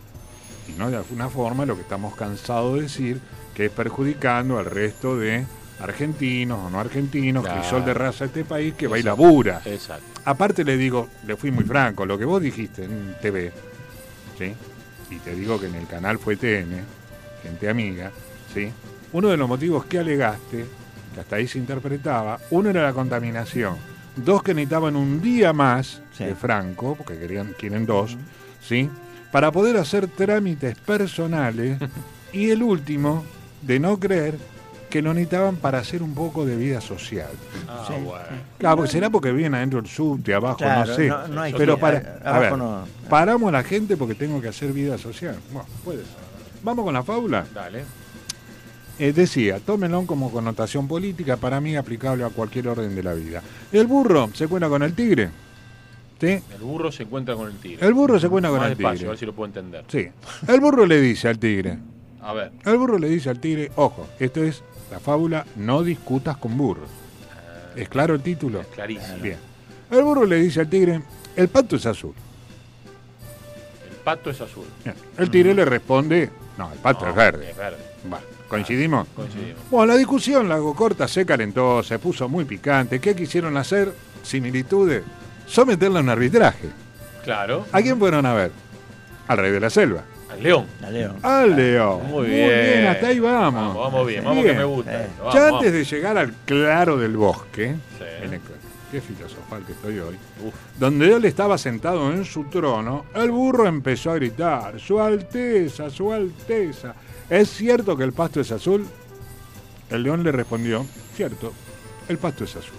y no de alguna forma lo que estamos cansados de decir, que es perjudicando al resto de argentinos o no argentinos, Claro. crisol de raza de este país que va y Exacto. labura. Exacto. Aparte le digo, le fui muy franco, lo que vos dijiste en TV, ¿sí? Y te digo que en el canal fue TN, gente amiga, ¿sí? Uno de los motivos que alegaste, que hasta ahí se interpretaba, uno era la contaminación, dos que necesitaban un día más de Franco, porque querían, quieren dos, ¿sí? Para poder hacer trámites personales, y el último, de no creer que lo necesitaban para hacer un poco de vida social. Ah, Sí. bueno. Claro, porque será porque vienen adentro del subte, abajo, Claro, no sé. no- no hay pero que- para, a- ver, no- paramos a la gente porque tengo que hacer vida social. Bueno, puede ser. Vamos con la fábula. Dale. Eh, decía, tómenlo como connotación política, para mí aplicable a cualquier orden de la vida. El burro se cuenta con el tigre. ¿Sí? El burro se encuentra con el tigre. El burro se cuenta con Más el despacio, tigre. A ver si lo puedo entender. Sí. El burro le dice al tigre. A ver. El burro le dice al tigre, ojo, esto es la fábula No discutas con burros. ¿Es claro el título? Clarísimo. Bien. El burro le dice al tigre, el pato es azul. El pato es azul. Bien. El tigre le responde, no, el pato No, es verde. Es verde. Va, ¿Coincidimos? Coincidimos. Bueno, la discusión, la hago corta, se calentó, se puso muy picante. ¿Qué quisieron hacer? Similitudes. Someterla a un arbitraje. Claro. ¿A quién fueron a ver? Al rey de la selva. Al león. La leo. Al león. Muy bien. hasta ahí vamos. Vamos, vamos bien, vamos Bien. que me gusta. Eh. vamos, ya vamos. antes de llegar al claro del bosque, Sí. en el- qué filosofal que estoy hoy, Uf. donde él estaba sentado en su trono, el burro empezó a gritar, Su Alteza, Su Alteza, ¿es cierto que el pasto es azul? El león le respondió, cierto, el pasto es azul.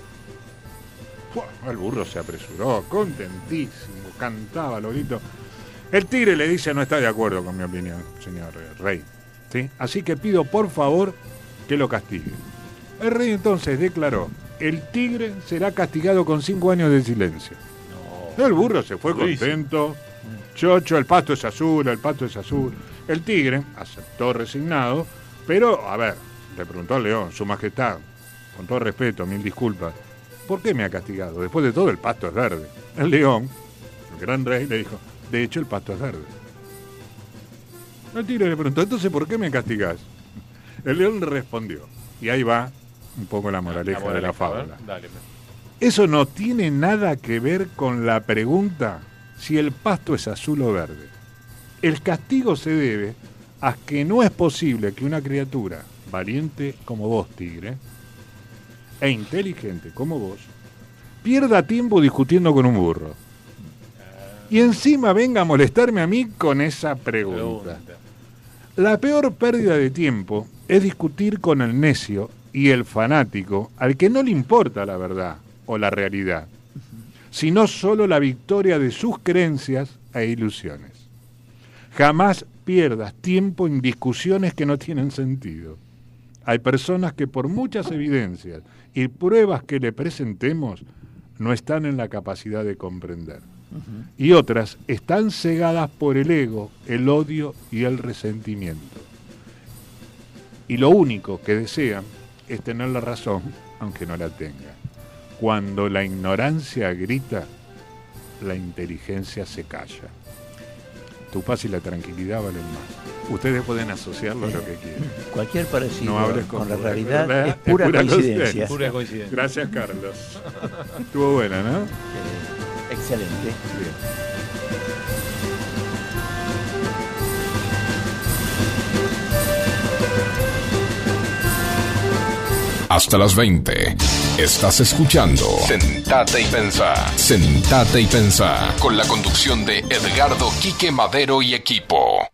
El burro se apresuró, contentísimo, cantaba lorito. El tigre le dice, no está de acuerdo con mi opinión, señor rey. ¿Sí? Así que pido por favor que lo castigue. El rey entonces declaró, el tigre será castigado con cinco años de silencio. El burro se fue contento. Chocho, el pasto es azul, el pasto es azul. El tigre aceptó resignado, pero, a ver, le preguntó al león, su majestad, con todo respeto, mil disculpas, ¿por qué me ha castigado? Después de todo, el pasto es verde. El león, el gran rey, le dijo, de hecho, el pasto es verde. El tigre le preguntó, entonces, ¿por qué me castigás? El león le respondió, y ahí va un poco la moraleja, La de la fábula. Dale. Eso no tiene nada que ver con la pregunta si el pasto es azul o verde. El castigo se debe a que no es posible que una criatura valiente como vos, tigre, e inteligente como vos, pierda tiempo discutiendo con un burro. Y encima venga a molestarme a mí con esa pregunta. La peor pérdida de tiempo es discutir con el necio y el fanático al que no le importa la verdad o la realidad, sino solo la victoria de sus creencias e ilusiones. Jamás pierdas tiempo en discusiones que no tienen sentido. Hay personas que por muchas evidencias y pruebas que le presentemos no están en la capacidad de comprender. Y otras están cegadas por el ego, el odio y el resentimiento. Y lo único que desean es tener la razón, aunque no la tengan. Cuando la ignorancia grita, la inteligencia se calla. Tu paz y la tranquilidad valen más. Ustedes pueden asociarlo a lo que quieran. Cualquier parecido No hables con con la realidad realidad, es pura coincidencia. coincidencia. Pura coincidencia. Gracias, Carlos. Estuvo buena, ¿no? Excelente. Hasta las 20. Estás escuchando Sentate y Pensá. Sentate y Pensá. Con la conducción de Edgardo Quique Madero y equipo.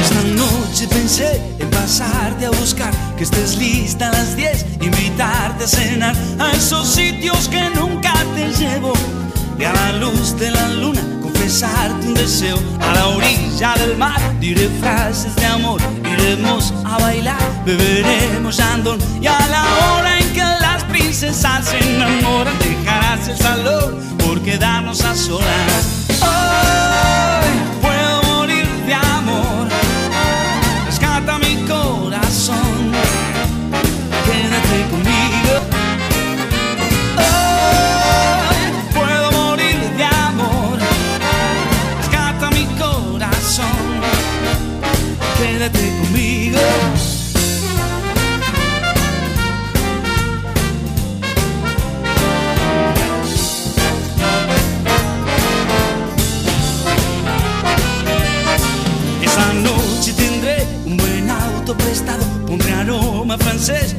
Esta noche pensé en pasarte a buscar, que estés lista a las 10, invitarte a cenar a esos sitios que nunca te llevo. Y a la luz de la luna confesarte un deseo. A la orilla del mar diré frases de amor, iremos a bailar, beberemos andón. Y a la hora en que las princesas se enamoran, dejarás el salón por quedarnos a solas.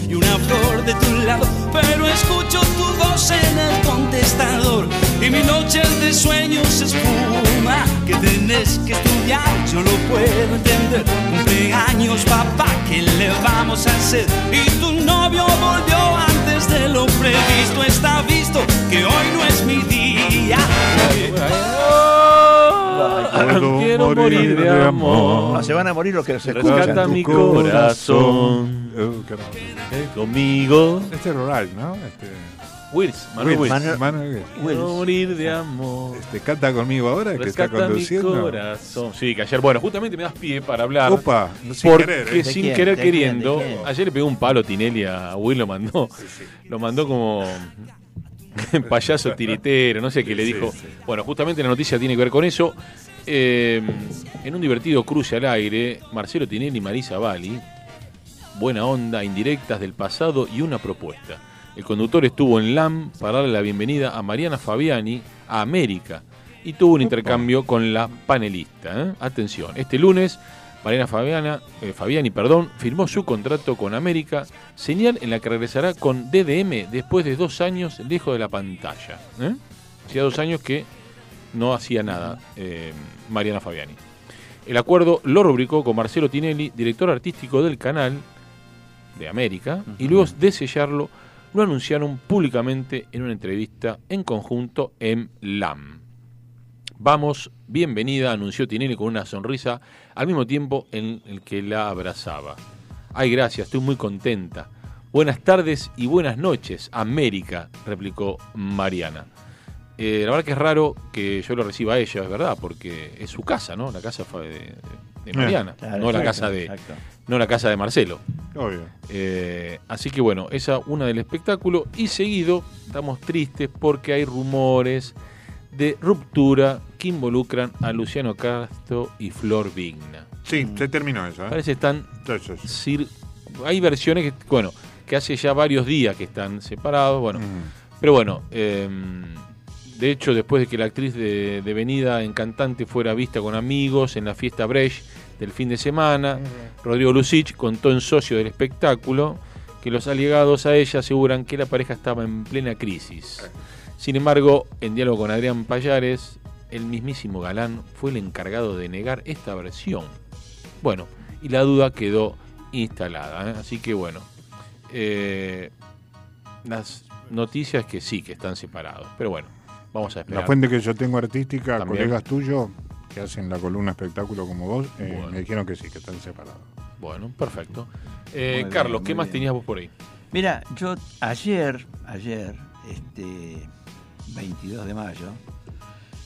Y una flor de tu lado. Pero escucho tu voz en el contestador y mi noche de sueños se espuma. Que tenés que estudiar, yo lo puedo entender. Cumpleaños, papá, ¿qué le vamos a hacer? Y tu novio volvió antes de lo previsto. Está visto que hoy no es mi día. Quiero morir de amor. No, se van a morir los que los escuchan. Rescata mi corazón. Eh, Conmigo. Este es rural, ¿no? Este... Wills, Manuel Wills. Manuel, Manuel Wills. Morir de amor. Este, canta conmigo ahora, que está mi conduciendo. corazón. Sí, que ayer, bueno, justamente me das pie para hablar. Opa, no, sin porque querer, ¿eh? sin quién? querer queriendo, ayer le pegó un palo Tinelli a Will, lo mandó. Lo mandó como payaso tiritero, no sé qué le Sí, dijo. sí. Bueno, justamente la noticia tiene que ver con eso. Eh, en un divertido cruce al aire, Marcelo Tinelli y Marisa Bali, buena onda, indirectas del pasado y una propuesta. El conductor estuvo en LAM para darle la bienvenida a Mariana Fabiani a América y tuvo un intercambio con la panelista. ¿eh? Atención, este lunes Mariana Fabiana, eh, Fabiani perdón, firmó su contrato con América, señal en la que regresará con DDM después de dos años lejos de la pantalla. ¿eh? Hacía dos años que no hacía nada Mariana Fabiani. El acuerdo lo rubricó con Marcelo Tinelli, director artístico del canal de América, y luego de sellarlo, lo anunciaron públicamente en una entrevista en conjunto en LAM. Vamos, bienvenida, anunció Tinelli con una sonrisa, al mismo tiempo en el que la abrazaba. Ay, gracias, estoy muy contenta. Buenas tardes y buenas noches, América, replicó Mariana. Eh, la verdad que es raro que yo lo reciba a ella, es verdad, porque es su casa, ¿no? La casa fue de, de Mariana, Claro, no la casa de, exacto. No la casa de Marcelo. Obvio. Eh, así que bueno, esa una del espectáculo. Y seguido, estamos tristes porque hay rumores de ruptura que involucran a Luciano Castro y Flor Vigna. Sí, se terminó eso. ¿eh? Parece que están. Sí, sí, hay versiones que, bueno, que hace ya varios días que están separados. Bueno, Mm. pero bueno, eh, De hecho, después de que la actriz de, de venida en cantante fuera vista con amigos en la fiesta Brecht del fin de semana, Rodrigo Lucich contó en socio del espectáculo que los allegados a ella aseguran que la pareja estaba en plena crisis. Sin embargo, en diálogo con Adrián Payares, el mismísimo Galán fue el encargado de negar esta versión. Bueno, y la duda quedó instalada. ¿eh? Así que bueno, eh, las noticias que sí, que están separados. Pero bueno, vamos a esperar. La fuente que yo tengo artística, También. colegas tuyos que hacen la columna espectáculo como vos, eh, Bueno. me dijeron que sí, que están separados. Bueno, perfecto. Eh, Carlos, ¿qué más bien. tenías vos por ahí? Mira, yo ayer, ayer, este 22 de mayo,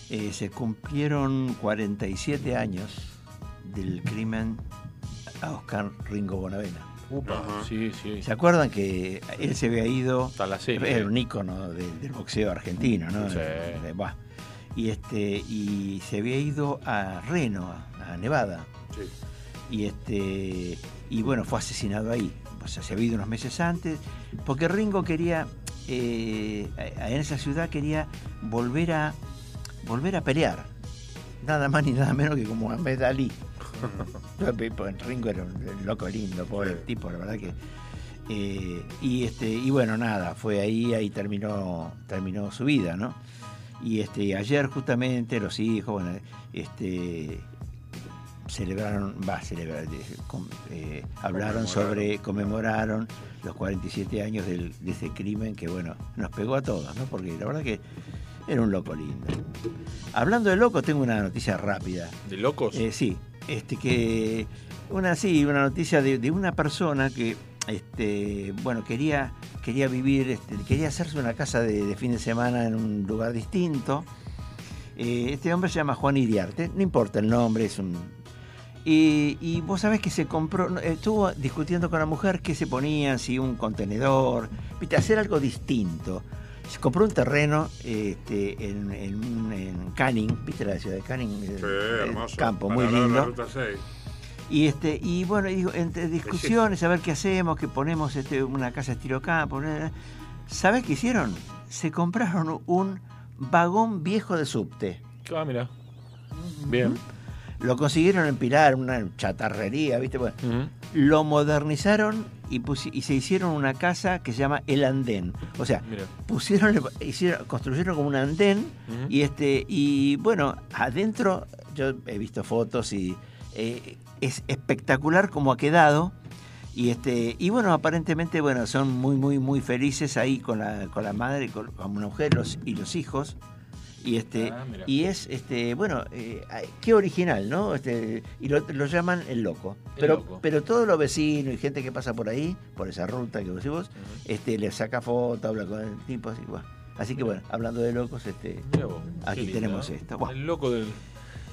eh, se cumplieron 47 años del crimen a Oscar Ringo Bonavena. Sí, sí. ¿Se acuerdan que él se había ido? Está la serie. Era un ícono de- del boxeo argentino, ¿no? Sí. Y este y se había ido a Reno, a, Nevada. Y este y bueno, fue asesinado ahí. O sea, se había ido unos meses antes, porque Ringo quería eh, en esa ciudad quería volver a volver a pelear. Nada más ni nada menos que como Ahmed Ali. Pues Ringo era un loco lindo, pobre tipo, la verdad que. eh, y este, y bueno, nada, fue ahí, ahí terminó, terminó su vida, ¿no? Y este, ayer justamente los hijos, bueno, este celebraron, va, celebrar, de- com- eh, hablaron sobre, conmemoraron los 47 años del- de ese crimen que, bueno, nos pegó a todos, ¿no? Porque la verdad que era un loco lindo. Hablando de locos, tengo una noticia rápida. ¿De locos? Eh, sí, este que una sí, una noticia de, de una persona que este bueno quería quería vivir, este, quería hacerse una casa de, de fin de semana en un lugar distinto. Eh, este hombre se llama Juan Iriarte, no importa el nombre, es un y, y vos sabés que se compró, estuvo discutiendo con la mujer qué se ponían, si un contenedor, viste, hacer algo distinto. Se compró un terreno este, en, en, en Canning, viste la ciudad de Canning, Sí, campo Para muy la lindo. Ruta 6. Y este, y bueno, y digo, entre discusiones, a ver qué hacemos, que ponemos este, una casa estilo campo. ¿no? ¿Sabés qué hicieron? Se compraron un vagón viejo de subte. Ah, mira. Bien. Lo consiguieron en Pilar, una chatarrería, ¿viste? Bueno, Lo modernizaron y, y se hicieron una casa que se llama El Andén. O sea, pusieron, hicieron, construyeron como un andén y este y bueno, adentro yo he visto fotos y eh, es espectacular como ha quedado. Y este y bueno, aparentemente bueno, son muy muy muy felices ahí con la con la madre, con, con una mujer los- y los hijos. Y este Ah, y es este bueno, eh, qué original, ¿no? Este y lo, lo llaman el loco. El pero loco. pero todos los vecinos y gente que pasa por ahí, por esa ruta que vos decís, este le saca foto, habla con el tipo así, bueno. Así que bueno, hablando de locos, este aquí lindo, tenemos esto. El loco del,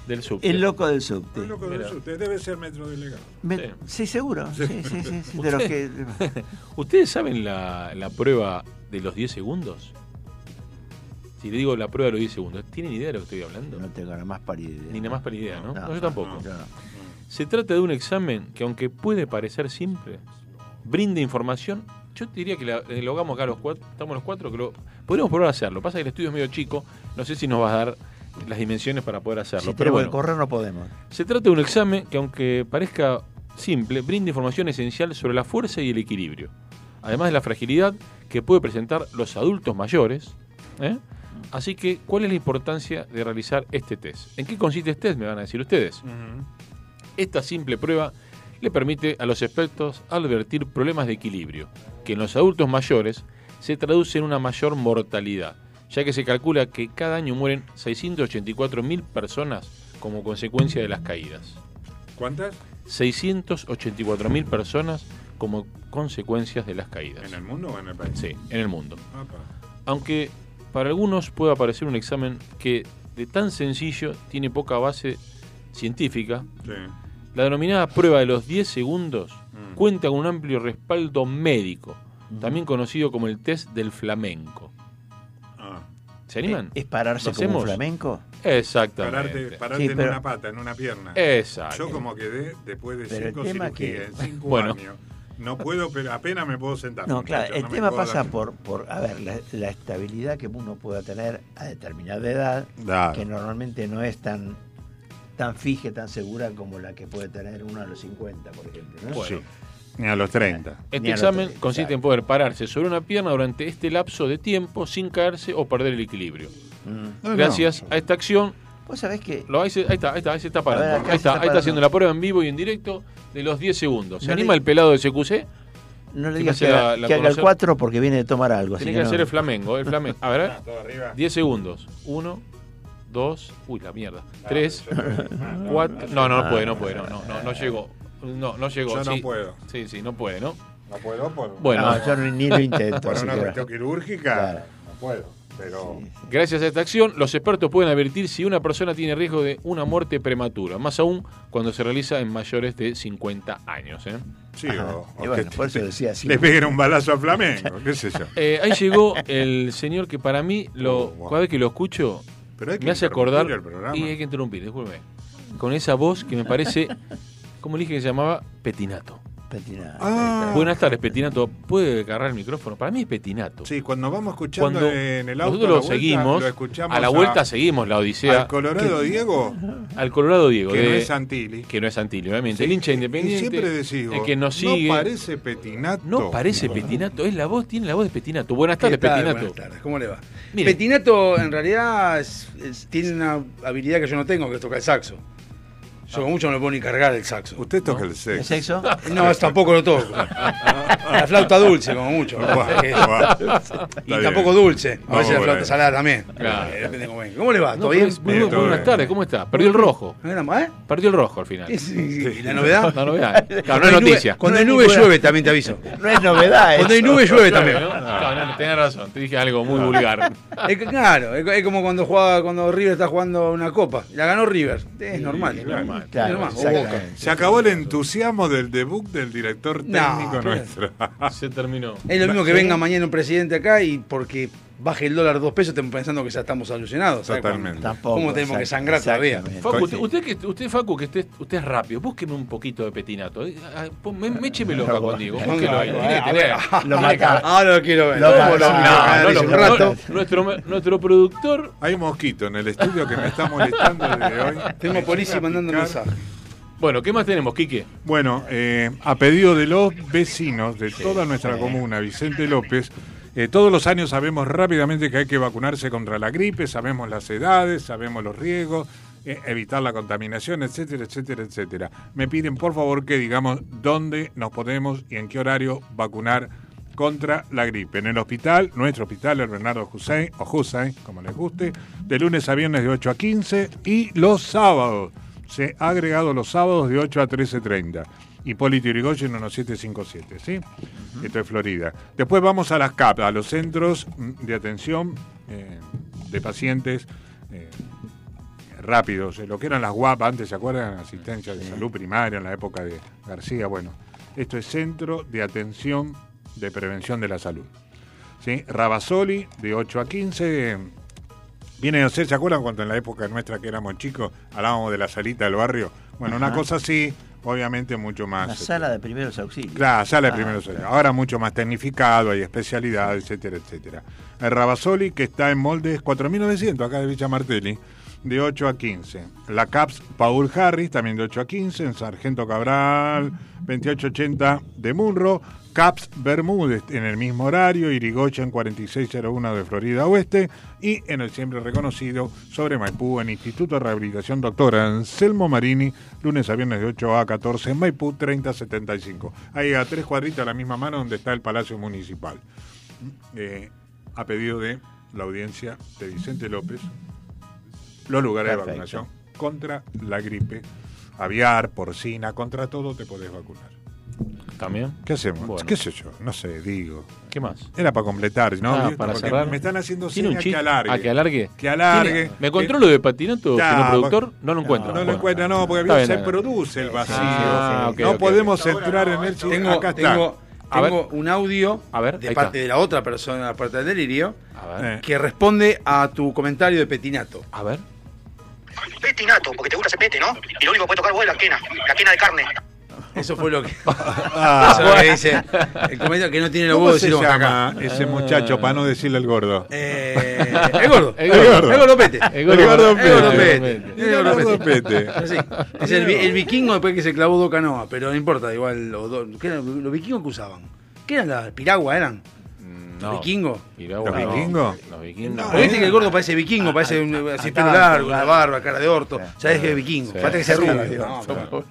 del subte. El loco del subte. El loco del Mira. subte, debe ser metro delegado. Me- sí. seguro. Sí, sí, sí, sí, de los que ¿Ustedes saben la, la prueba de los 10 segundos? Si le digo la prueba de los 10 segundos, ¿tienen idea de lo que estoy hablando? no tengo nada más pálida idea. Ni nada más para idea, ¿no? No, No, yo tampoco. yo no. Se trata de un examen que, aunque puede parecer simple, brinda información. Yo te diría que la- eh, lo hagamos acá los cuatro, estamos los cuatro, que lo, podríamos probar a hacerlo. Pasa que el estudio es medio chico, no sé si nos vas a dar las dimensiones para poder hacerlo. Si pero bueno, correr no podemos. se trata de un examen que, aunque parezca simple, brinda información esencial sobre la fuerza y el equilibrio, además de la fragilidad que puede presentar los adultos mayores. ¿eh? Así que, ¿cuál es la importancia de realizar este test? ¿En qué consiste este test? Me van a decir ustedes. Esta simple prueba le permite a los expertos advertir problemas de equilibrio, que en los adultos mayores se traduce en una mayor mortalidad, ya que se calcula que cada año mueren 684.000 personas como consecuencia de las caídas. ¿Cuántas? 684.000 personas como consecuencias de las caídas. ¿En el mundo o en el país? Sí, en el mundo. Aunque para algunos pueda parecer un examen que de tan sencillo tiene poca base científica, Sí. la denominada prueba de los 10 segundos Mm. cuenta con un amplio respaldo médico, también conocido como el test del flamenco. ¿Se animan? ¿Es pararse ¿Lo como un flamenco? Exactamente. Pararte, pararte Sí, en una pata, en una pierna. Exacto. Yo como quedé después de Pero cinco cirugías, que- en cinco Bueno. años. No puedo, pero apenas me puedo sentar. No, claro, el no tema pasa dar- por, por, a ver, la, la estabilidad que uno pueda tener a determinada edad, Claro. que normalmente no es tan tan fija, tan segura como la que puede tener uno a los 50, por ejemplo. ¿no? Bueno. Ni a los 30. Este examen 30, consiste en poder pararse sobre una pierna durante este lapso de tiempo sin caerse o perder el equilibrio. Mm. Gracias a esta acción. Vos sabés que. Lo, ahí, se- ahí está, ahí está, ahí se está parando. Ver, ahí está, está ahí está haciendo la prueba en vivo y en directo de los 10 segundos. ¿Se No le- anima el pelado de CQC? No le digas que, la- haga- la que haga el conocer. 4 porque viene de tomar algo. Tiene que no- hacer el flamengo, el flamengo. A ver, a ver. Todo arriba. 10 segundos. 1, 2, uy, la mierda. 3, 4. No, no, no puede, no puede, no, no, no, no llegó. No, no llegó. Yo no sí. puedo. Sí, sí, no puede, ¿no? No puedo por, Bueno. No, yo ni, ni lo intento. por una cuestión quirúrgica. Claro. No puedo. Pero Gracias a esta acción, los expertos pueden advertir si una persona tiene riesgo de una muerte prematura, más aún cuando se realiza en mayores de 50 años. ¿eh? sí, Ajá. o, o Y bueno, que por eso decía así. le peguen un balazo a Flamengo, qué sé yo. Eh, ahí llegó el señor que para mí, lo, Oh, wow. cada vez que lo escucho, Pero hay que me hace acordar. el programa. Y hay que interrumpir, discúlpeme. Con esa voz que me parece, ¿cómo le dije que se llamaba? Petinato. Petina. Ah. Buenas tardes, Petinato. ¿Puede agarrar el micrófono? Para mí es Petinato. Sí, cuando vamos escuchando Cuando en el auto nosotros a la lo vuelta, seguimos, lo escuchamos a la vuelta seguimos la odisea. al Colorado Diego, al Colorado Diego. que de- no es Santilli. que no es Santilli, obviamente. Sí, el hincha independiente. Y siempre decís, el que nos sigue. No parece Petinato. No parece Petinato, es la voz, tiene la voz de Petinato. Buenas tardes. Petinato. Buenas tardes, ¿cómo le va? Mire. Petinato en realidad es- es- tiene una habilidad que yo no tengo, que es tocar el saxo. Yo como mucho no le puedo ni cargar el saxo. Usted toca el ¿El sexo. sexo? No, es- tampoco lo toco. La flauta dulce, como mucho. Que- y Está tampoco bien. dulce. A veces la flauta salada también. Claro. Eh, cómo venga. ¿Cómo le va? No, ¿Todo bien? es- muy Bien, bu- todo buenas bien. tardes, ¿cómo está? Perdió el rojo. ¿No era más, eh? Perdió el rojo al final. ¿Y y la novedad? La novedad. Claro, no Cuando es hay nube- noticia. Cuando No hay es nube ninguna- llueve, también te aviso. No es novedad. Cuando hay eso. nube llueve también. ¿no? No, no, tenés razón. Te dije algo muy vulgar. Es que, claro, es, es como cuando juega, cuando River está jugando una copa. La ganó River. Es normal. normal. Claro, exactamente. Se acabó el entusiasmo del debut del director técnico nuestro. Se terminó. Es lo mismo que venga mañana un presidente acá y porque baje el dólar dos pesos estamos pensando que ya estamos solucionados. ¿sabes? Totalmente. Tampoco. ¿Cómo tenemos que sangrar todavía? Facu, usted, usted, que- usted, Facu, que usted, usted es rápido, búsqueme un poquito de petinato. Ah, Méchemelo acá conmigo. Búsquelo ahí. Tiene que A tener. ver, Lo mata. Ahora lo quiero ver. Lo ¿Cómo mata. lo- No, Ah, nuestro, nuestro productor. Hay un mosquito en el estudio que me está molestando desde hoy. Tengo policía mandando Picar. mensaje. Bueno, ¿qué más tenemos, Quique? Bueno, eh, a pedido de los vecinos de toda nuestra comuna, Vicente López, eh, todos los años sabemos rápidamente que hay que vacunarse contra la gripe, sabemos las edades, sabemos los riesgos, eh, evitar la contaminación, etcétera, etcétera, etcétera. Me piden por favor que digamos dónde nos podemos y en qué horario vacunar contra la gripe. En el hospital, nuestro hospital, el Bernardo Hussein, o Hussein, como les guste, de lunes a viernes de 8 a 15 y los sábados. Se ha agregado los sábados de 8 a 13.30. Hipólito Yrigoyen 1757, ¿sí? Esto es Florida. Después vamos a las CAP, a los centros mm, de atención eh, de pacientes eh, rápidos, eh, lo que eran las UAP antes, ¿se acuerdan? Asistencia de salud primaria en la época de García. Bueno, esto es Centro de Atención de Prevención de la Salud. ¿Sí? Rabasoli, de 8 a 15. eh, Viene a ser, ¿se acuerdan cuando en la época nuestra que éramos chicos hablábamos de la salita del barrio? Bueno, una cosa así, obviamente mucho más. La este, sala de primeros auxilios. Claro, sala de Ah, primeros claro. auxilios. Ahora mucho más tecnificado, hay especialidades, etcétera, etcétera. El Rabasoli, que está en moldes 4900, acá de Villa Martelli, de 8 a 15. La CAPS Paul Harris, también de 8 a 15. En Sargento Cabral, 2880 de Munro. CAPS Bermúdez en el mismo horario. Irigoyen 4601 de Florida Oeste. Y en el siempre reconocido sobre Maipú, en Instituto de Rehabilitación Doctora Anselmo Marini, lunes a viernes de 8 a 14 en Maipú 3075. Ahí a tres cuadritas a la misma mano donde está el Palacio Municipal. Eh, a pedido de la audiencia de Vicente López, los lugares de vacunación contra la gripe aviar, porcina, contra todo te podés vacunar. ¿También? ¿Qué hacemos? Bueno. ¿Qué sé yo? No sé, digo. ¿Qué más? Era para completar, ¿no? Ah, para Porque cerrar. Me están haciendo ¿Tiene un señas que alargue. Ah, que alargue. Que alargue. ¿Tiene- ¿Me encontró lo de Patinato, Ya, señor productor? No lo encuentra. No lo Bueno. encuentra, no, porque bien, se bien. produce el vacío. Ah, ok, no ok, podemos ok. entrar en si- Tengo, acá está. tengo, A ver. tengo un audio A ver, de parte está. de la otra persona, la parte del delirio, A ver. Eh, que responde a tu comentario de Petinato. A ver. Petinato, porque te gusta ese pete, ¿no? Y lo único que puede tocar vos es la quena, la quena de carne. Eso fue lo que. Ah. eso es lo que dice. El comentario que no tiene los ¿Cómo huevos de decir vamos llama acá. ese muchacho para no decirle el gordo? Eh, el gordo. El gordo. El gordo Pete. El gordo- gordo el gordo Pete. Pete. El gordo El gordo Pete. Pete. Es el, vi- el vikingo después que se clavó dos canoas, pero no importa, igual los dos. ¿Qué eran los vikingos que usaban? ¿Qué eran las piragua? ¿Eran? No. ¿Vikingos? Piragua, ¿Los no. vikingos? Los vikingos. Viste que el gordo parece vikingo, parece un, así pelo largo, la jugando. barba, cara de orto. Sabés que es vikingo. Falta que sea rubio. Sí. No, pero-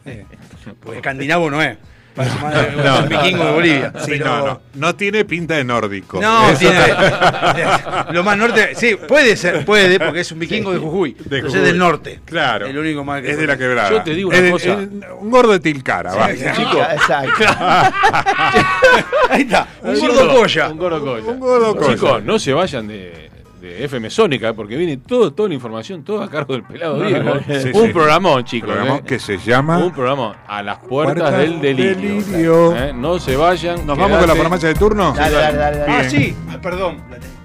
eh, Porque escandinavo no más un vikingo de Bolivia. Sí, pero- no, no. No tiene pinta de nórdico. No, Eso- tiene. Lo más norte. Sí, puede ser, puede, porque es un vikingo de Jujuy. De Entonces Jujuy. es del norte. Claro. El único mal que Es de la quebrada. Yo te digo una Es cosa. es un gordo de Tilcara, va. Chicos, Exacto. Ahí está. Un Chicos, gordo colla. Un gordo colla. Un gordo colla. Chicos, no se vayan de, de FM Sónica, porque viene todo, toda la información, todo a cargo del pelado Diego. Sí, un sí. programón, chicos. Programón eh. que se llama Un programa a las puertas Puertas del delirio. delirio. Eh, No se vayan. ¿Nos vamos con la farmacia de turno? Dale, dale, dale, dale. Ah, sí. Ah, perdón.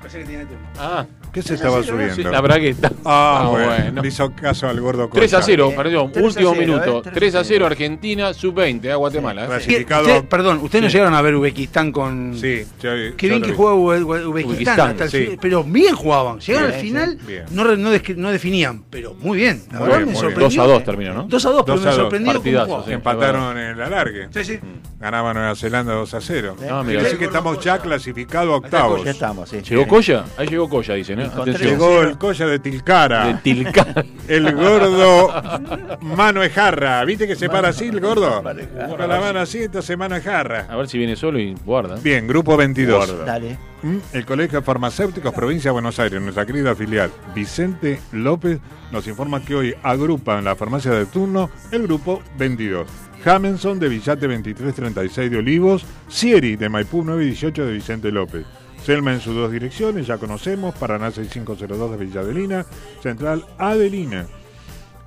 Pensé que tenía turno. Ah, ¿Qué se estaba subiendo? la bragueta. Ah, Ah, bueno. bueno. Le hizo caso al gordo 3 a Cocha. 0, Bien. perdón, 3 último 0, minuto. eh, 3 a 0 Argentina, sub-20 a Guatemala. eh. ¿Qué- Clasificado. usted- perdón, ¿ustedes no llegaron a ver Uzbekistán con. Sí, yo- Qué bien que jugaba Uzbekistán, hasta el sí. pero bien jugaban. Llegaron Bien, al final, bien. no, no, no definían, pero muy bien. La Muy verdad bien, me muy bien. sorprendió. 2 a 2 terminó, ¿no? 2 a 2, pero 2 me a 2. sorprendió sí. Empataron en el alargue. Sí, sí. Ganaba Nueva Zelanda 2 a 0. Ah, mira. Así que estamos ya clasificados a octavos. Ya estamos, sí. ¿Llegó Coya? Ahí llegó Coya, dicen, Llegó el colla de Tilcara. De Tilca. El gordo Mano Ejarra. ¿Viste que se para así el gordo? Con la mano así, entonces Mano Ejarra. A ver si viene solo y guarda. Bien, grupo 22. Dale. ¿Mm? El Colegio de Farmacéuticos Provincia de Buenos Aires, nuestra querida filial Vicente López, nos informa que hoy agrupa en la farmacia de turno el grupo 22. Jamenson de Villate 2336 de Olivos, Sieri de Maipú 918 de Vicente López. Selma en sus dos direcciones, ya conocemos, Paraná 6502 de Villa Adelina, Central Adelina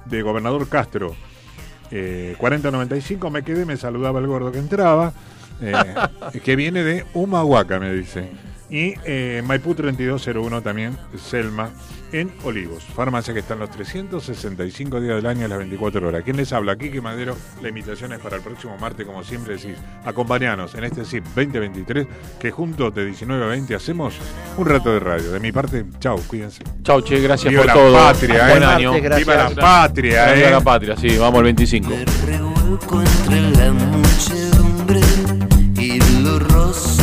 de Gobernador Castro. Eh, 4095 me quedé, me saludaba el gordo que entraba, eh, que viene de Humahuaca, me dice. Y eh, Maipú 3201 también, Selma, en Olivos. Farmacia que está en los 365 días del año a las 24 horas. ¿Quién les habla? Quique Madero. La invitación es para el próximo martes, como siempre decís. Acompañanos en este SIP 2023, que juntos de 19 a 20 hacemos un rato de radio. De mi parte, chau, cuídense. Chau, che, gracias Viva por la todo. patria, Buen eh. año. Gracias. Viva la patria, Viva eh. la patria, sí, vamos al 25. revuelco entre la muchedumbre y lo rozo